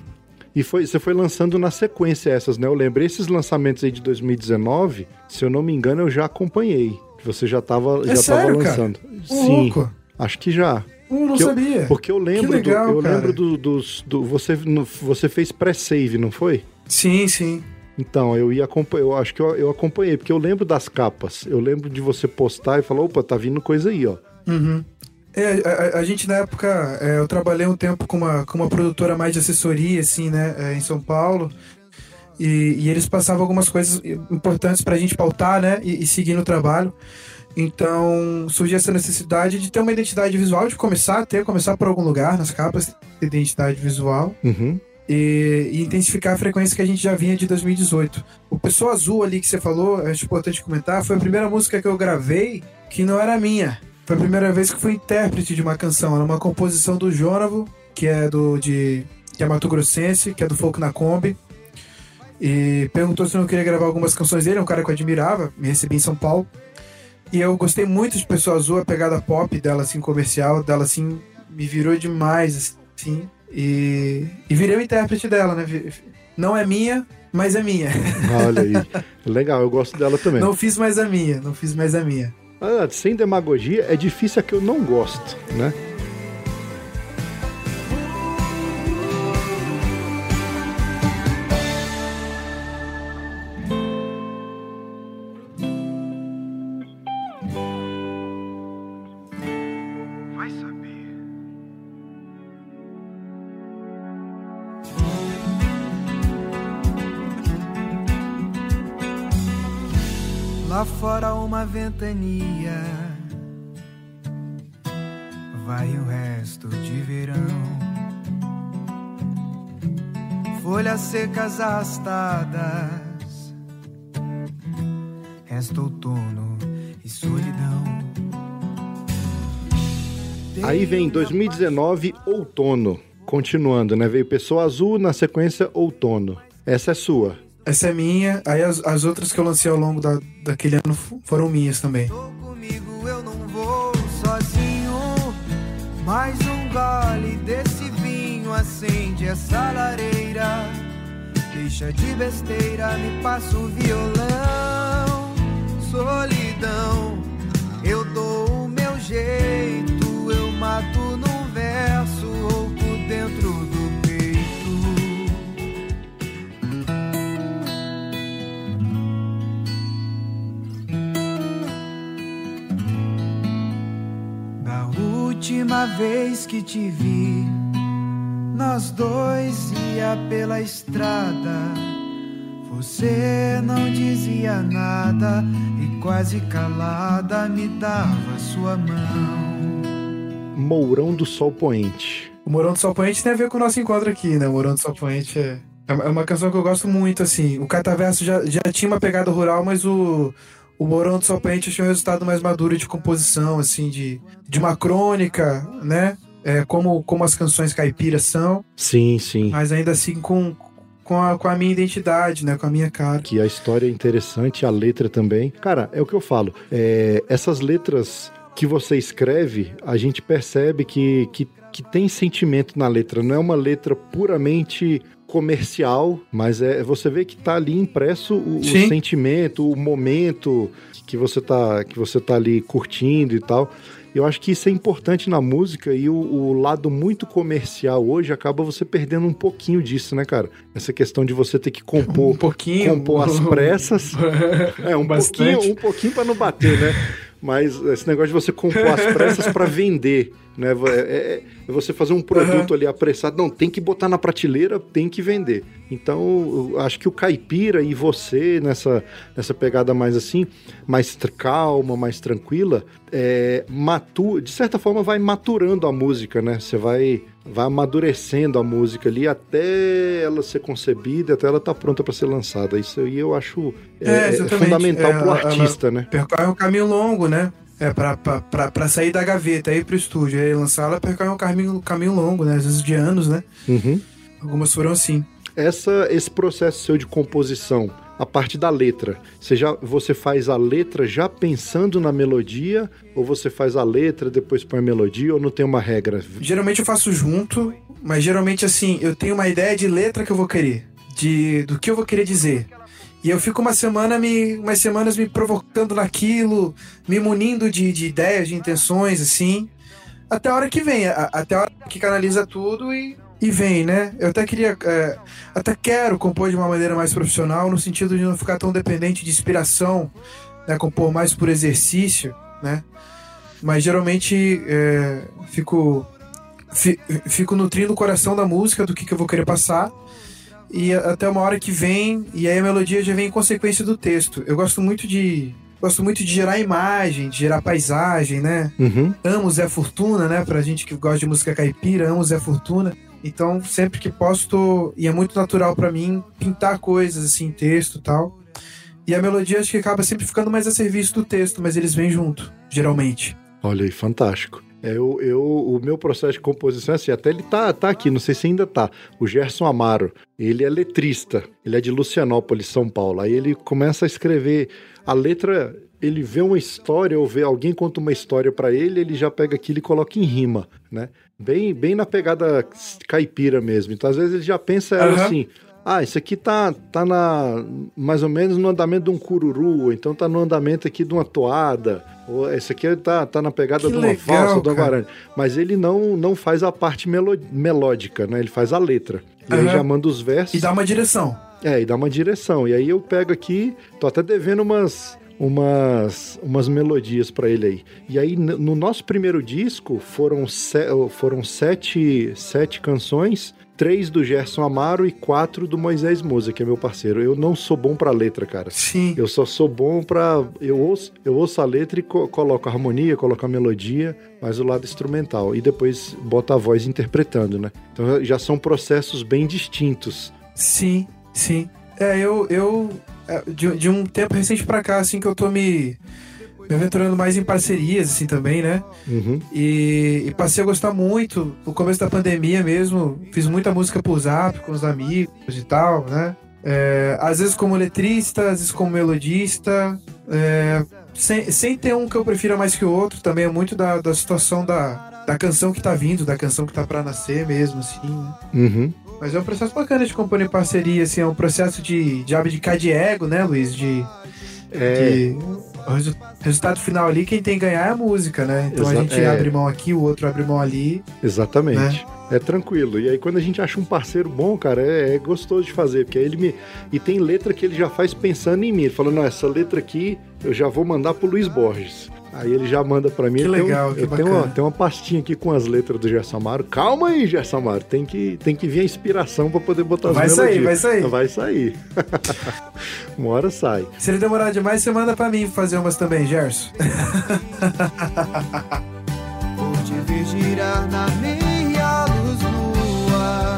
E foi, você foi lançando na sequência essas, né? Eu lembrei esses lançamentos aí de 2019, se eu não me engano, eu já acompanhei. Você já estava é já sério, tava lançando. Cara? Sim. Louco. Acho que já. Eu não sabia. porque eu lembro legal, do, eu cara. lembro do, dos do, você no, você fez pré-save, não foi? Sim, sim. Então, eu ia acompanhar, eu acho que eu, eu acompanhei, porque eu lembro das capas. Eu lembro de você postar e falar, opa, tá vindo coisa aí, ó. Uhum. É, a, a, gente na época, é, eu trabalhei um tempo com uma, com uma produtora mais de assessoria, assim, né, é, em São Paulo. E, e, eles passavam algumas coisas importantes pra gente pautar, né, e, e, seguir no trabalho. Então surgiu essa necessidade de ter uma identidade visual, de começar a ter, começar por algum lugar nas capas, de identidade visual. Uhum. E, e, intensificar a frequência que a gente já vinha de 2018. O Pessoa Azul ali que você falou, acho importante comentar, foi a primeira música que eu gravei que não era minha. Foi a primeira vez que fui intérprete de uma canção. Era uma composição do Jônavo, que é do de que é Mato Grossense, que é do Folk na Kombi. E perguntou se eu não queria gravar algumas canções dele, é um cara que eu admirava, me recebi em São Paulo. E eu gostei muito de Pessoa Azul, a pegada pop dela, assim, comercial, dela, assim, me virou demais, assim. E, e virei o intérprete dela, né? Não é minha, mas é minha. Olha aí. Legal, eu gosto dela também. Não fiz mais a minha, não fiz mais a minha. Ah, sem demagogia, é difícil a que eu não gosto, né? Lá fora uma ventania Vai o resto de verão Folhas secas arrastadas Resta outono e solidão Aí vem 2019, outono. Continuando, né? Veio Pessoa Azul, na sequência, outono. Essa é sua. Essa é minha, aí as, as outras que eu lancei ao longo da, daquele ano foram minhas também. Tô comigo, eu não vou sozinho. Mais um gole desse vinho acende essa lareira. Deixa de besteira, me passa o violão. Solidão, eu dou o meu jeito. Eu mato última vez que te vi, nós dois ia pela estrada. Você não dizia nada e quase calada me dava sua mão. Mourão do Sol Poente. O Morão do Sol Poente tem a ver com o nosso encontro aqui, né? O Morão do Sol Poente é, é uma- é uma canção que eu gosto muito, assim. O Cataverso já, já tinha uma pegada rural, mas o, o Morão do Sol Poente tinha um resultado mais maduro de composição, assim, de, de uma crônica, né? É, como, como as canções caipiras são, Sim, sim. mas ainda assim com, com, a, com a minha identidade, né? Com a minha cara. Que a história é interessante, a letra também. Cara, é o que eu falo. é, essas letras que você escreve, a gente percebe que, que, que tem sentimento na letra. Não é uma letra puramente comercial, mas é você vê que tá ali impresso o, o sentimento, o momento que você tá que você tá ali curtindo e tal. Eu acho que isso é importante na música e o, o lado muito comercial hoje acaba você perdendo um pouquinho disso, né, cara? Essa questão de você ter que compor Um pouquinho. compor às pressas. É, um Bastante. pouquinho, um pouquinho para não bater, né? Mas esse negócio de você compor às pressas para vender, né? É, é- é você fazer um produto ali apressado. Não, tem que botar na prateleira, tem que vender. Então, eu acho que o caipira e você, nessa, nessa pegada mais assim, mais calma, mais tranquila, é, matu de certa forma vai maturando a música, né? Você vai, vai amadurecendo a música ali até ela ser concebida, até ela estar pronta para ser lançada. Isso aí eu acho é, É, é fundamental É, pro ela- ela- artista, né? percorre um caminho longo, né? É, pra, pra, pra, pra sair da gaveta, ir pro estúdio, aí lançar ela percorre um caminho, caminho longo, né? Às vezes de anos, né? Uhum. Algumas foram assim. Essa, esse processo seu de composição, a parte da letra, você, já, você faz a letra já pensando na melodia, ou você faz a letra, depois põe a melodia, ou não tem uma regra? Geralmente eu faço junto, mas geralmente assim, eu tenho uma ideia de letra que eu vou querer, de do que eu vou querer dizer. E eu fico uma semana me, umas semanas me provocando naquilo, me munindo de, de ideias, de intenções, assim, até a hora que vem, a- até a hora que canaliza tudo e, e vem, né? Eu até queria, é, até quero compor de uma maneira mais profissional, no sentido de não ficar tão dependente de inspiração, né? Compor mais por exercício, né? Mas geralmente é, fico fi- fico nutrindo o coração da música, do que, que eu vou querer passar. E até uma hora que vem, e aí a melodia já vem em consequência do texto. Eu gosto muito de. Gosto muito de gerar imagem, de gerar paisagem, né? Uhum. Amo Zé Fortuna, né? Pra gente que gosta de música caipira, amo Zé Fortuna. Então, sempre que posso, tô... e é muito natural pra mim pintar coisas assim, texto e tal. E a melodia acho que acaba sempre ficando mais a serviço do texto, mas eles vêm junto, geralmente. Olha aí, fantástico. É, eu, eu, o meu processo de composição é assim, até ele tá, tá aqui, não sei se ainda tá. O Gerson Amaro, ele é letrista, ele é de Lucianópolis, São Paulo. Aí ele começa a escrever a letra, ele vê uma história ou vê alguém conta uma história para ele, ele já pega aquilo e coloca em rima, né? Bem, bem na pegada caipira mesmo. Então às vezes ele já pensa Aham. assim, ah, isso aqui tá, tá na, mais ou menos no andamento de um cururu, ou então tá no andamento aqui de uma toada, ou esse aqui tá, tá na pegada Que de uma legal, valsa, de uma guarani. Mas ele não, não faz a parte melo- melódica, né? Ele faz a letra. E aí Aham. já manda os versos. E dá uma direção. É, e dá uma direção. E aí eu pego aqui, tô até devendo umas umas, umas melodias pra ele aí. E aí no nosso primeiro disco foram, se- foram sete, sete canções, três do Gerson Amaro e quatro do Moisés Moza, que é meu parceiro. Eu não sou bom pra letra, cara. Sim. Eu só sou bom pra. Eu ouço, eu ouço a letra e co- coloco a harmonia, coloco a melodia, mas o lado instrumental. E depois boto a voz interpretando, né? Então já são processos bem distintos. Sim, sim. É, eu, eu é, de, de um tempo recente pra cá, assim, que eu tô me, me aventurando mais em parcerias, assim, também, né? Uhum. E, e passei a gostar muito, no começo da pandemia mesmo, fiz muita música por zap com os amigos e tal, né? É, às vezes como letrista, às vezes como melodista, é, sem, sem ter um que eu prefira mais que o outro, também é muito da, da situação da, da canção que tá vindo, da canção que tá pra nascer mesmo, assim, né? Uhum. Mas é um processo bacana de compor em parceria, assim, é um processo de, de abdicar de ego, né, Luiz? De, É. de- resu- resultado final ali, quem tem que ganhar é a música, né? Então a Exa- gente é. abre mão aqui, o outro abre mão ali. Exatamente. É tranquilo. E aí, quando a gente acha um parceiro bom, cara, é, é gostoso de fazer. Porque aí ele me. E tem letra que ele já faz pensando em mim. Ele fala, não, essa letra aqui eu já vou mandar pro Luiz Borges. Aí ele já manda pra mim. Que Eu tenho- legal, que eu tenho uma, bacana. tenho uma pastinha aqui com as letras do Gerson Amaro. Calma aí, Gerson Amaro. Tem que, tem que vir a inspiração pra poder botar as Vai sair, melodias. vai sair. Vai sair. uma hora sai. Se ele demorar demais, você manda pra mim fazer umas também, Gerson. Vou te ver girar na meia luz nua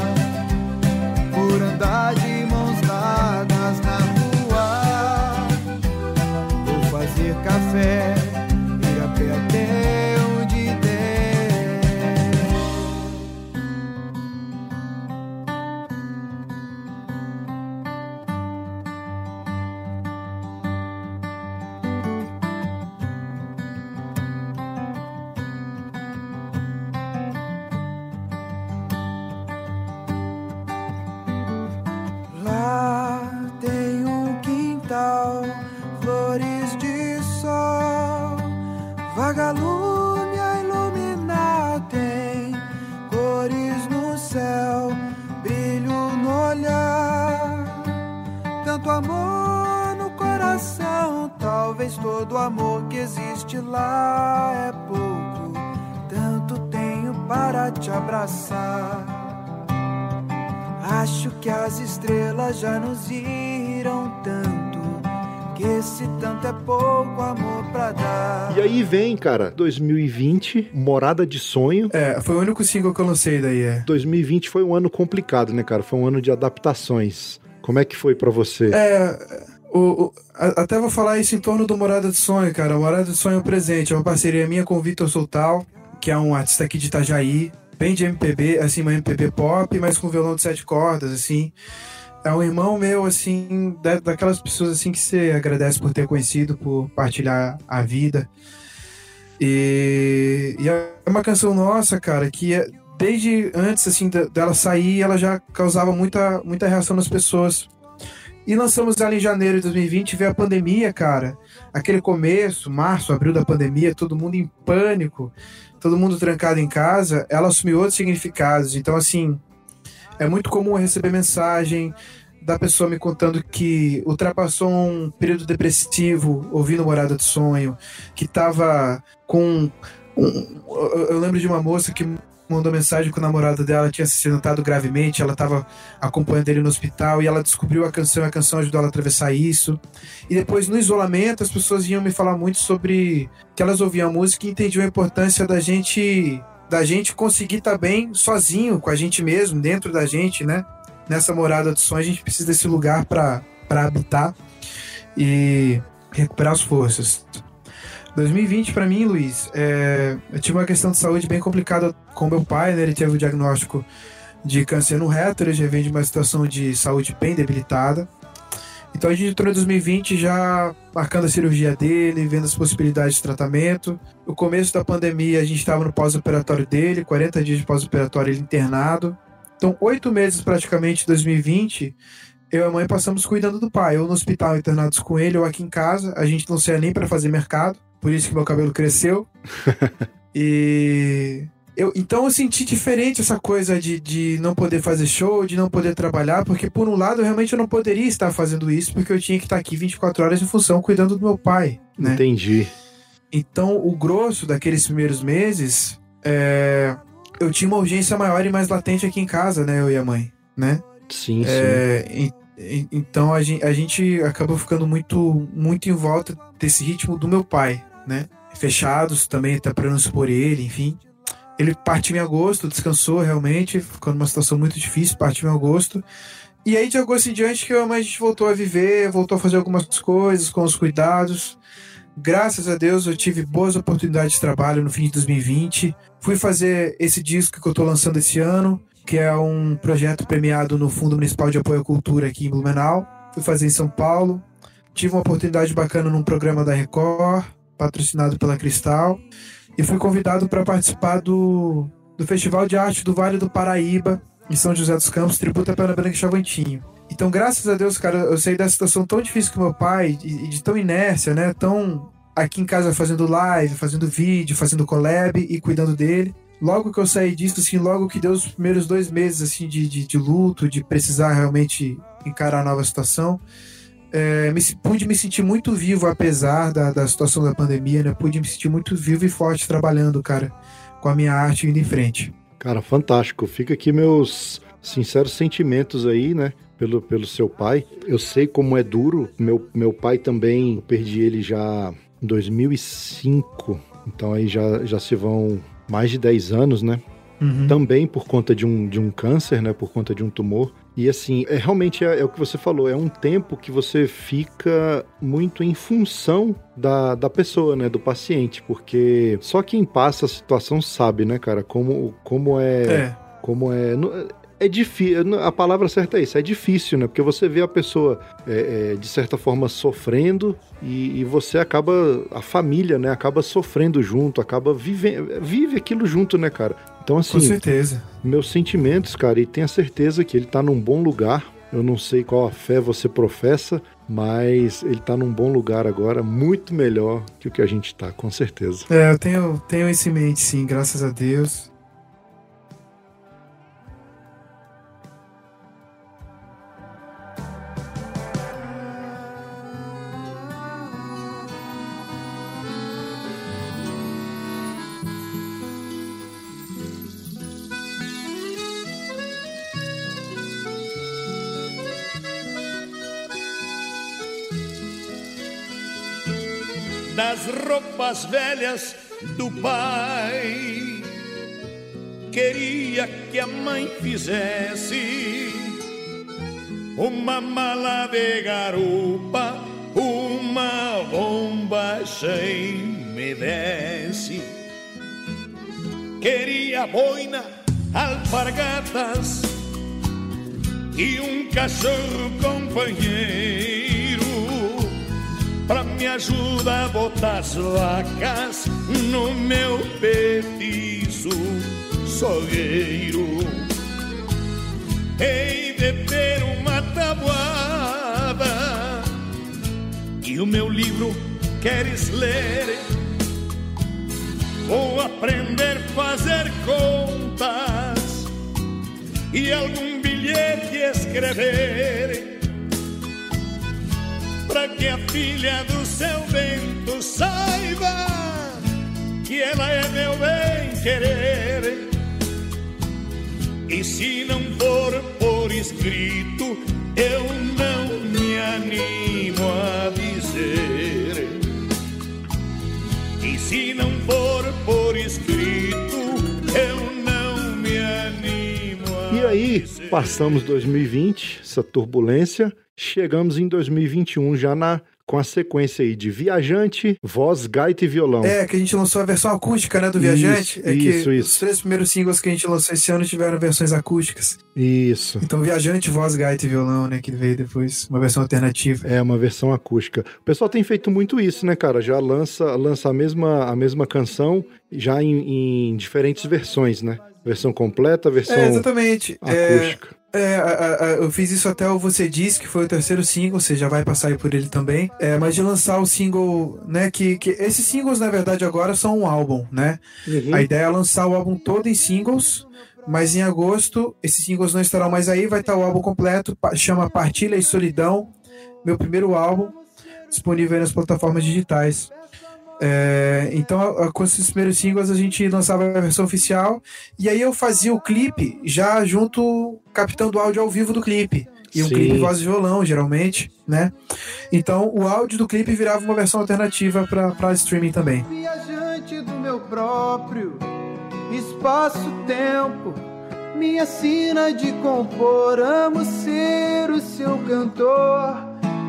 Por andar de mãos dadas na rua Vou fazer café, Talvez todo amor que existe lá é pouco, tanto tenho para te abraçar. Acho que as estrelas já nos viram tanto. Que esse tanto é pouco amor pra dar. E aí vem, cara, 2020, Morada de Sonho. É, foi o único single que eu lancei daí, é. 2020 foi um ano complicado, né, cara? Foi um ano de adaptações. Como é que foi pra você? É, o, o- a- até vou falar isso em torno do Morada de Sonho, cara. O Morada de Sonho Presente é uma parceria minha com o Vitor Soltal, que é um artista aqui de Itajaí, bem de MPB, assim, uma MPB pop, mas com violão de sete cordas, assim. É um irmão meu, assim, da, daquelas pessoas, assim, que você agradece por ter conhecido, por partilhar a vida. E, e é uma canção nossa, cara, que é, desde antes, assim, dela sair, ela já causava muita, muita reação nas pessoas. E lançamos ela em janeiro de 2020, veio a pandemia, cara. Aquele começo, março, abril da pandemia, todo mundo em pânico, todo mundo trancado em casa, ela assumiu outros significados. Então, assim, é muito comum receber mensagem da pessoa me contando que ultrapassou um período depressivo ouvindo Morada do Sonho, que tava com. um- eu lembro de uma moça que mandou mensagem que o namorado dela tinha se acidentado gravemente, ela estava acompanhando ele no hospital e ela descobriu a canção a canção ajudou ela a atravessar isso. E depois, no isolamento, as pessoas vinham me falar muito sobre que elas ouviam a música e entendiam a importância da gente da gente conseguir estar bem sozinho com a gente mesmo, dentro da gente, né? Nessa morada de sonho, a gente precisa desse lugar para habitar e recuperar as forças. 2020 para mim, Luiz, é, eu tive uma questão de saúde bem complicada com meu pai, né? Ele teve o diagnóstico de câncer no reto, ele já vem de uma situação de saúde bem debilitada. Então a gente entrou em 2020 já marcando a cirurgia dele, vendo as possibilidades de tratamento. No começo da pandemia a gente estava no pós-operatório dele, 40 dias de pós-operatório ele internado. Então oito meses praticamente de 2020 eu e a mãe passamos cuidando do pai, ou no hospital internados com ele, ou aqui em casa. A gente não saía nem para fazer mercado, por isso que meu cabelo cresceu. e eu, então eu senti diferente essa coisa de, de não poder fazer show, de não poder trabalhar, porque por um lado realmente eu não poderia estar fazendo isso, porque eu tinha que estar aqui 24 horas em função cuidando do meu pai. Né? Entendi. Então o grosso daqueles primeiros meses, é, eu tinha uma urgência maior e mais latente aqui em casa, né, eu e a mãe, né? Sim, é, sim. Então a gente, a gente acabou ficando muito, muito em volta desse ritmo do meu pai, né? Fechados também, para não expor ele, enfim. Ele partiu em agosto, descansou realmente, ficou numa situação muito difícil, partiu em agosto. E aí de agosto em diante que a gente voltou a viver, voltou a fazer algumas coisas com os cuidados. Graças a Deus eu tive boas oportunidades de trabalho no fim de 2020. Fui fazer esse disco que eu estou lançando esse ano que é um projeto premiado no Fundo Municipal de Apoio à Cultura aqui em Blumenau. Fui fazer em São Paulo. Tive uma oportunidade bacana num programa da Record, patrocinado pela Cristal. E fui convidado para participar do, do Festival de Arte do Vale do Paraíba, em São José dos Campos, tributa Pena Branca Chavantinho. Então, graças a Deus, cara, eu saí da situação tão difícil com meu pai, e de tão inércia, né? Tão aqui em casa fazendo live, fazendo vídeo, fazendo collab e cuidando dele logo que eu saí disso, assim, logo que deu os primeiros dois meses, assim, de, de, de luto, de precisar realmente encarar a nova situação, é, me, pude me sentir muito vivo, apesar da, da situação da pandemia, né? Pude me sentir muito vivo e forte trabalhando, cara, com a minha arte indo em frente. Cara, fantástico. Fica aqui meus sinceros sentimentos aí, né? Pelo, pelo seu pai. Eu sei como é duro. Meu, meu pai também, perdi ele já em 2005. Então aí já, já se vão mais de 10 anos, né? Uhum. Também por conta de um, de um câncer, né? Por conta de um tumor. E assim, é realmente é, é, o que você falou, é um tempo que você fica muito em função da, da pessoa, né? Do paciente, porque só quem passa a situação sabe, né, cara, como, como é. é. Como é é difícil, a palavra certa é isso, é difícil, né? Porque você vê a pessoa, é, é, de certa forma, sofrendo e, e, você acaba, a família, né? Acaba sofrendo junto, acaba vivendo, vive aquilo junto, né, cara? Então, assim. Com certeza. Meus sentimentos, cara, e tenha certeza que ele tá num bom lugar. Eu não sei qual a fé você professa, mas ele tá num bom lugar agora, muito melhor que o que a gente tá, com certeza. É, eu tenho, tenho isso em mente, sim, graças a Deus. Das roupas velhas do pai. Queria que a mãe fizesse uma mala de garupa, uma bomba sem me desse. Queria boina, alpargatas e um cachorro companheiro pra me ajudar a botar as vacas no meu petiço sogueiro. Hei de ter uma tabuada e o meu livro queres ler? Vou aprender a fazer contas e algum bilhete escrever para que a filha do seu vento saiba que ela é meu bem querer. E se não for por escrito, eu não me animo a dizer. E se não for por escrito, eu não me animo a E aí, dizer. passamos 2020, essa turbulência, Chegamos em 2021 já na com a sequência aí de Viajante, voz, gaita e violão. É, que a gente lançou a versão acústica, né, do Viajante. Isso, é que isso, isso. os três primeiros singles que a gente lançou esse ano tiveram versões acústicas. Isso. Então, Viajante, voz, gaita e violão, né, que veio depois, uma versão alternativa. É uma versão acústica. O pessoal tem feito muito isso, né, cara? Já lança, lança a, mesma, a mesma canção já em, em diferentes versões, né? Versão completa, versão É, exatamente. É, acústica. É, a- a- a- eu fiz isso até o Você Diz, que foi o terceiro single, você já vai passar aí por ele também. É, mas de lançar o single, né? Que, que esses singles, na verdade, agora são um álbum, né? Uhum. A ideia é lançar o álbum todo em singles, mas em agosto esses singles não estarão mais aí, vai estar o álbum completo, chama Partilha e Solidão, meu primeiro álbum, disponível aí nas plataformas digitais. É, então, a- a- com esses primeiros singles, a gente lançava a versão oficial, e aí eu fazia o clipe já junto, captando o áudio ao vivo do clipe. E um Sim. clipe voz e violão, geralmente, né? Então, o áudio do clipe virava uma versão alternativa para streaming também. viajante do meu próprio espaço-tempo. Minha sina de compor, amo ser o seu cantor.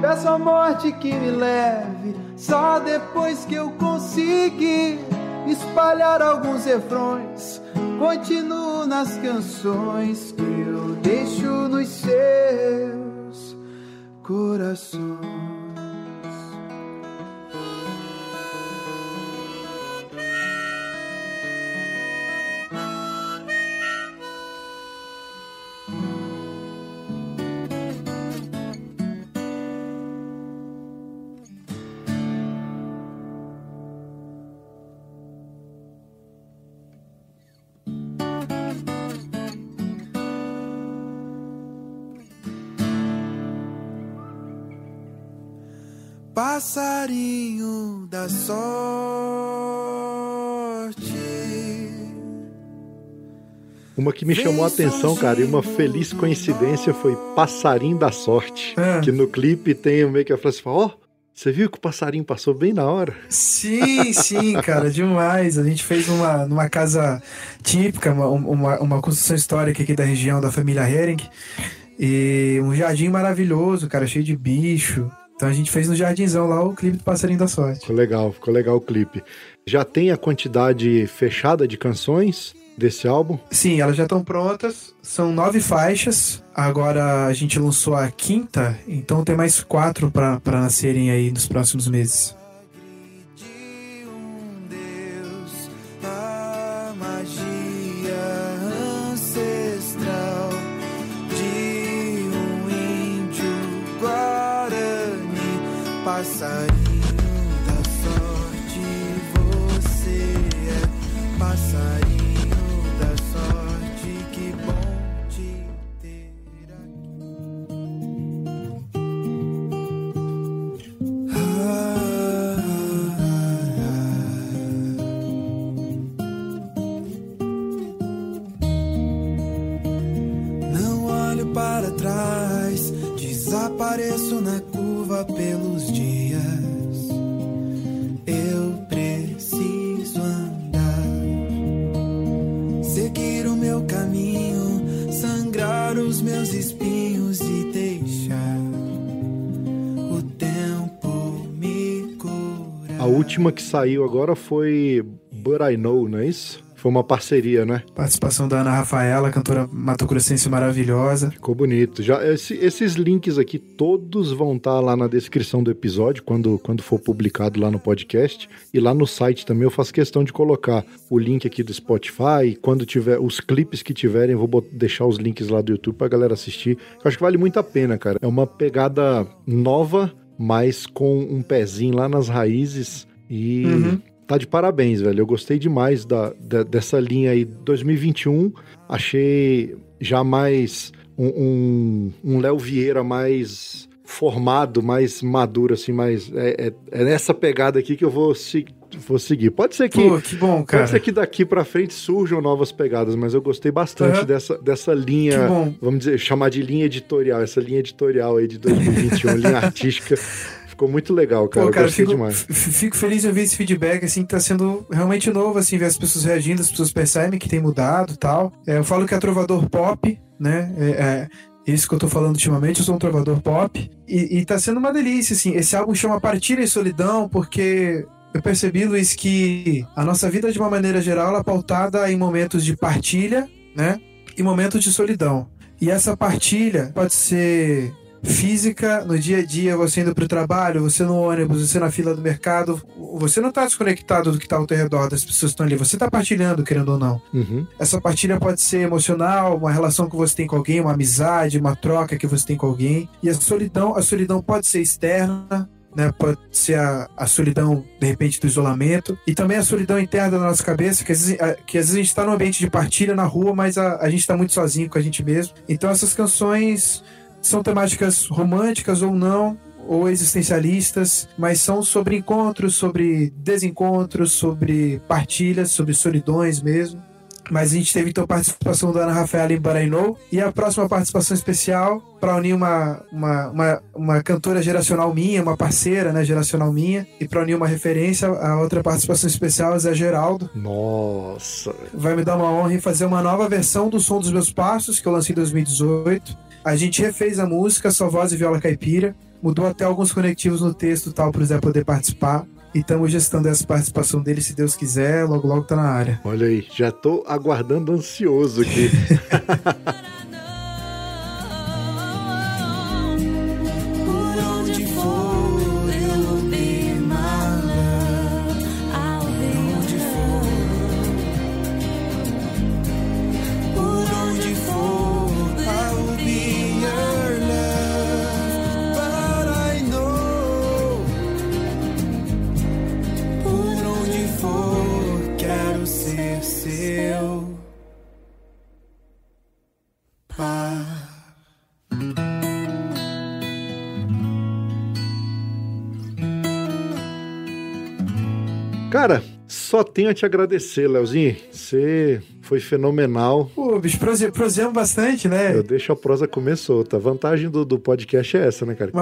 Peço a morte que me leve, só depois que eu conseguir espalhar alguns refrões. Continuo nas canções que eu deixo nos seus corações. Passarinho da sorte. Uma que me chamou a atenção, cara, e uma feliz coincidência foi Passarinho da Sorte. É. Que no clipe tem meio que a frase fala, ó, você viu que o passarinho passou bem na hora? Sim, sim, cara, demais. A gente fez uma, numa casa típica, uma, uma, uma construção histórica aqui da região da família Hering. E um jardim maravilhoso, cara, cheio de bicho. Então a gente fez no jardinzão lá o clipe do Passarinho da Sorte. Ficou legal, ficou legal o clipe. Já tem a quantidade fechada de canções desse álbum? Sim, elas já estão prontas. São nove faixas. Agora a gente lançou a quinta, então tem mais quatro pra nascerem aí nos próximos meses. Que saiu agora foi But I Know, não é isso? Foi uma parceria, né? Participação da Ana Rafaela, cantora matogrossense maravilhosa. Ficou bonito. Já esse- esses links aqui todos vão estar lá na descrição do episódio quando, quando for publicado lá no podcast e lá no site também eu faço questão de colocar o link aqui do Spotify quando tiver os clipes que tiverem vou deixar os links lá do YouTube pra galera assistir. Eu acho que vale muito a pena, cara. É uma pegada nova, mas com um pezinho lá nas raízes e Uhum. tá de parabéns, velho. Eu gostei demais da, da- dessa linha aí 2021. Achei já mais um, um, um Léo Vieira mais formado, mais maduro, assim, mais. É, é- é nessa pegada aqui que eu vou, se- vou seguir. Pode ser que. Pô, que bom, Pode ser cara. que daqui pra frente surjam novas pegadas, mas eu gostei bastante Aham. dessa, dessa linha, vamos dizer, chamar de linha editorial, essa linha editorial aí de 2021, linha artística. Ficou muito legal, cara. Pô, eu cara, gostei fico, demais. fico feliz de ouvir esse feedback, assim, que tá sendo realmente novo, assim, ver as pessoas reagindo, as pessoas percebem que tem mudado e tal. É, eu falo que é trovador pop, né? É, é, Isso que eu tô falando ultimamente, eu sou um trovador pop. E, e tá sendo uma delícia, assim. Esse álbum chama Partilha e Solidão, porque eu percebi, Luiz, que a nossa vida, de uma maneira geral, ela é pautada em momentos de partilha, né? E momentos de solidão. E essa partilha pode ser física, no dia a dia, você indo para o trabalho, você no ônibus, você na fila do mercado, você não está desconectado do que está ao teu redor, das pessoas que estão ali, você está partilhando, querendo ou não. Uhum. Essa partilha pode ser emocional, uma relação que você tem com alguém, uma amizade, uma troca que você tem com alguém. E a solidão, a solidão pode ser externa, né? Pode ser a, a solidão, de repente, do isolamento. E também a solidão interna da nossa cabeça, que às vezes a, que às vezes a gente está num ambiente de partilha na rua, mas a, a gente está muito sozinho com a gente mesmo. Então essas canções são temáticas românticas ou não, ou existencialistas, mas são sobre encontros, sobre desencontros, sobre partilhas, sobre solidões mesmo. Mas a gente teve então a participação da Ana Rafaela em Barainou e a próxima participação especial para unir uma, uma, uma, uma, cantora geracional minha, uma parceira né, geracional minha, e para unir uma referência, a outra participação especial é Zé Geraldo. Nossa! Vai me dar uma honra em fazer uma nova versão do Som dos Meus Passos, que eu lancei em 2018. A gente refez a música, só voz e viola caipira, mudou até alguns conectivos no texto tal para o Zé poder participar. E estamos gestando essa participação dele, se Deus quiser, logo logo tá na área. Olha aí, já tô aguardando ansioso aqui. Cara, só tenho a te agradecer, Leozinho. Você foi fenomenal. Pô, bicho, prose, prosemos bastante, né? Eu deixo a prosa comer solta. A vantagem do, do podcast é essa, né, cara?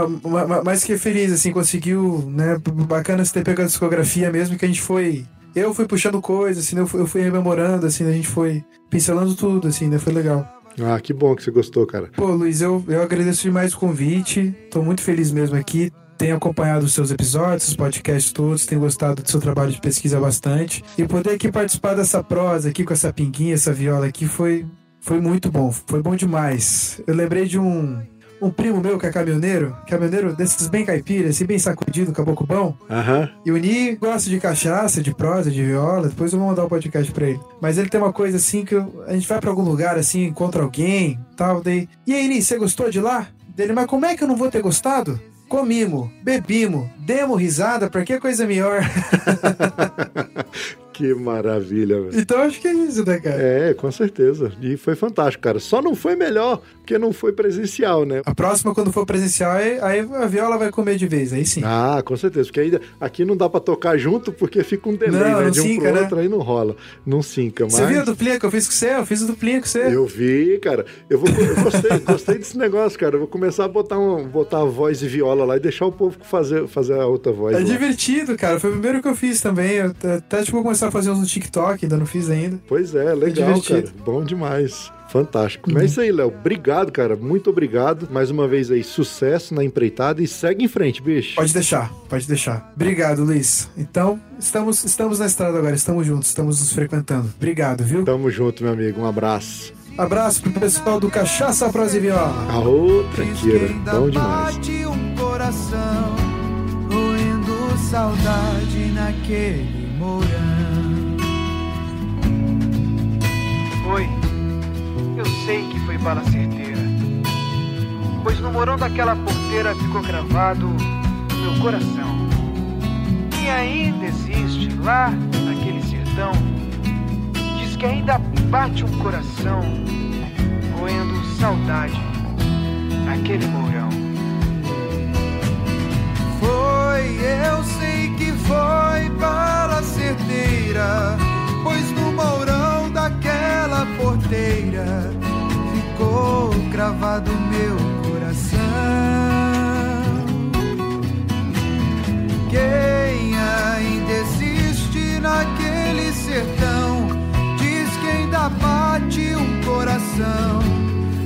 Mais que feliz, assim, conseguiu, né? Bacana você ter pegado a discografia mesmo, que a gente foi. Eu fui puxando coisas, assim, eu fui, eu fui rememorando, assim, a gente foi pincelando tudo, assim, né? Foi legal. Ah, que bom que você gostou, cara. Pô, Luiz, eu, eu agradeço demais o convite. Tô muito feliz mesmo aqui tenho acompanhado os seus episódios, os podcasts todos, tenho gostado do seu trabalho de pesquisa bastante. E poder aqui participar dessa prosa aqui com essa pinguinha, essa viola aqui, foi, foi muito bom. Foi bom demais. Eu lembrei de um, um primo meu que é caminhoneiro, caminhoneiro desses bem caipira, assim, bem sacudido, caboclo bom. Uhum. E o Ni gosta de cachaça, de prosa, de viola. Depois eu vou mandar o um podcast pra ele. Mas ele tem uma coisa assim que eu, a gente vai pra algum lugar assim, encontra alguém, tal, daí. E aí, Ni, você gostou de lá? Dele, mas como é que eu não vou ter gostado? Comimos, bebimos, demos risada, pra que coisa melhor? Que maravilha, velho. Então acho que é isso, né, cara? É, com certeza. E foi fantástico, cara. Só não foi melhor porque não foi presencial, né? A próxima, quando for presencial, aí, a viola vai comer de vez, aí sim. Ah, com certeza. Porque aí, aqui não dá pra tocar junto porque fica um delay, não, né? Não de um sinca, pro né? outro, aí não rola. Não sinca, mas... Você viu a duplinha que eu fiz com você? Eu fiz a duplinha com você. Eu vi, cara. Eu, vou, eu gostei, gostei desse negócio, cara. Eu vou começar a botar, um, botar a voz e viola lá e deixar o povo fazer, fazer a outra voz. É lá. divertido, cara. Foi o primeiro que eu fiz também. Eu até, tipo, vou começar a fazer uns no TikTok ainda não fiz ainda. Pois é, legal, cara. Bom demais. Fantástico. Uhum. Mas é isso aí, Léo. Obrigado, cara. Muito obrigado. Mais uma vez aí, sucesso na empreitada e segue em frente, bicho. Pode deixar, pode deixar. Obrigado, Luiz. Então, estamos, estamos na estrada agora, estamos juntos, estamos nos frequentando. Obrigado, viu? Tamo junto, meu amigo. Um abraço. Abraço pro pessoal do Cachaça Prosa e Viola. A outra queira. Bom demais. um coração, roendo saudade naquele morão. foi, eu sei que foi bala certeira. Pois no morão daquela porteira ficou gravado meu coração. E ainda existe lá naquele sertão. Diz que ainda bate um coração, roendo saudade naquele morão. Foi, eu sei que foi bala certeira, pois no mourão daquela porteira ficou cravado meu coração. Quem ainda existe naquele sertão diz que ainda bate um coração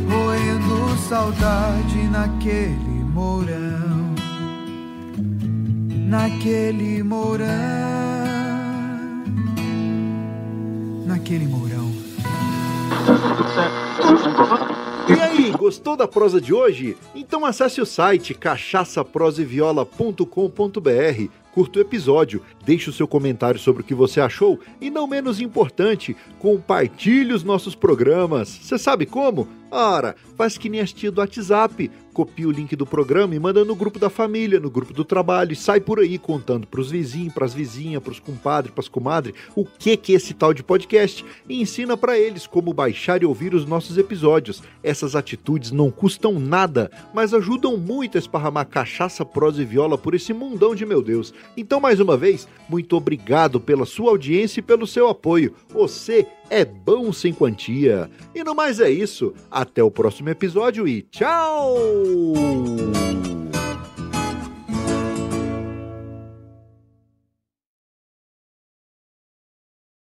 roendo saudade naquele mourão, naquele mourão, naquele mourão. E aí, gostou da prosa de hoje? Então acesse o site cachaçaproseviola.com.br, curta o episódio, deixe o seu comentário sobre o que você achou e, não menos importante, compartilhe os nossos programas. Você sabe como? Ora, faz que nem as tia do WhatsApp. Copia o link do programa e manda no grupo da família, no grupo do trabalho e sai por aí contando pros vizinhos, pras vizinhas, pros compadres, pras comadres, o que que é esse tal de podcast e ensina para eles como baixar e ouvir os nossos episódios. Essas atitudes não custam nada, mas ajudam muito a esparramar cachaça, prosa e viola por esse mundão de meu Deus. Então, mais uma vez, muito obrigado pela sua audiência e pelo seu apoio. Você é bom sem quantia. E no mais é isso. Até o próximo episódio e tchau!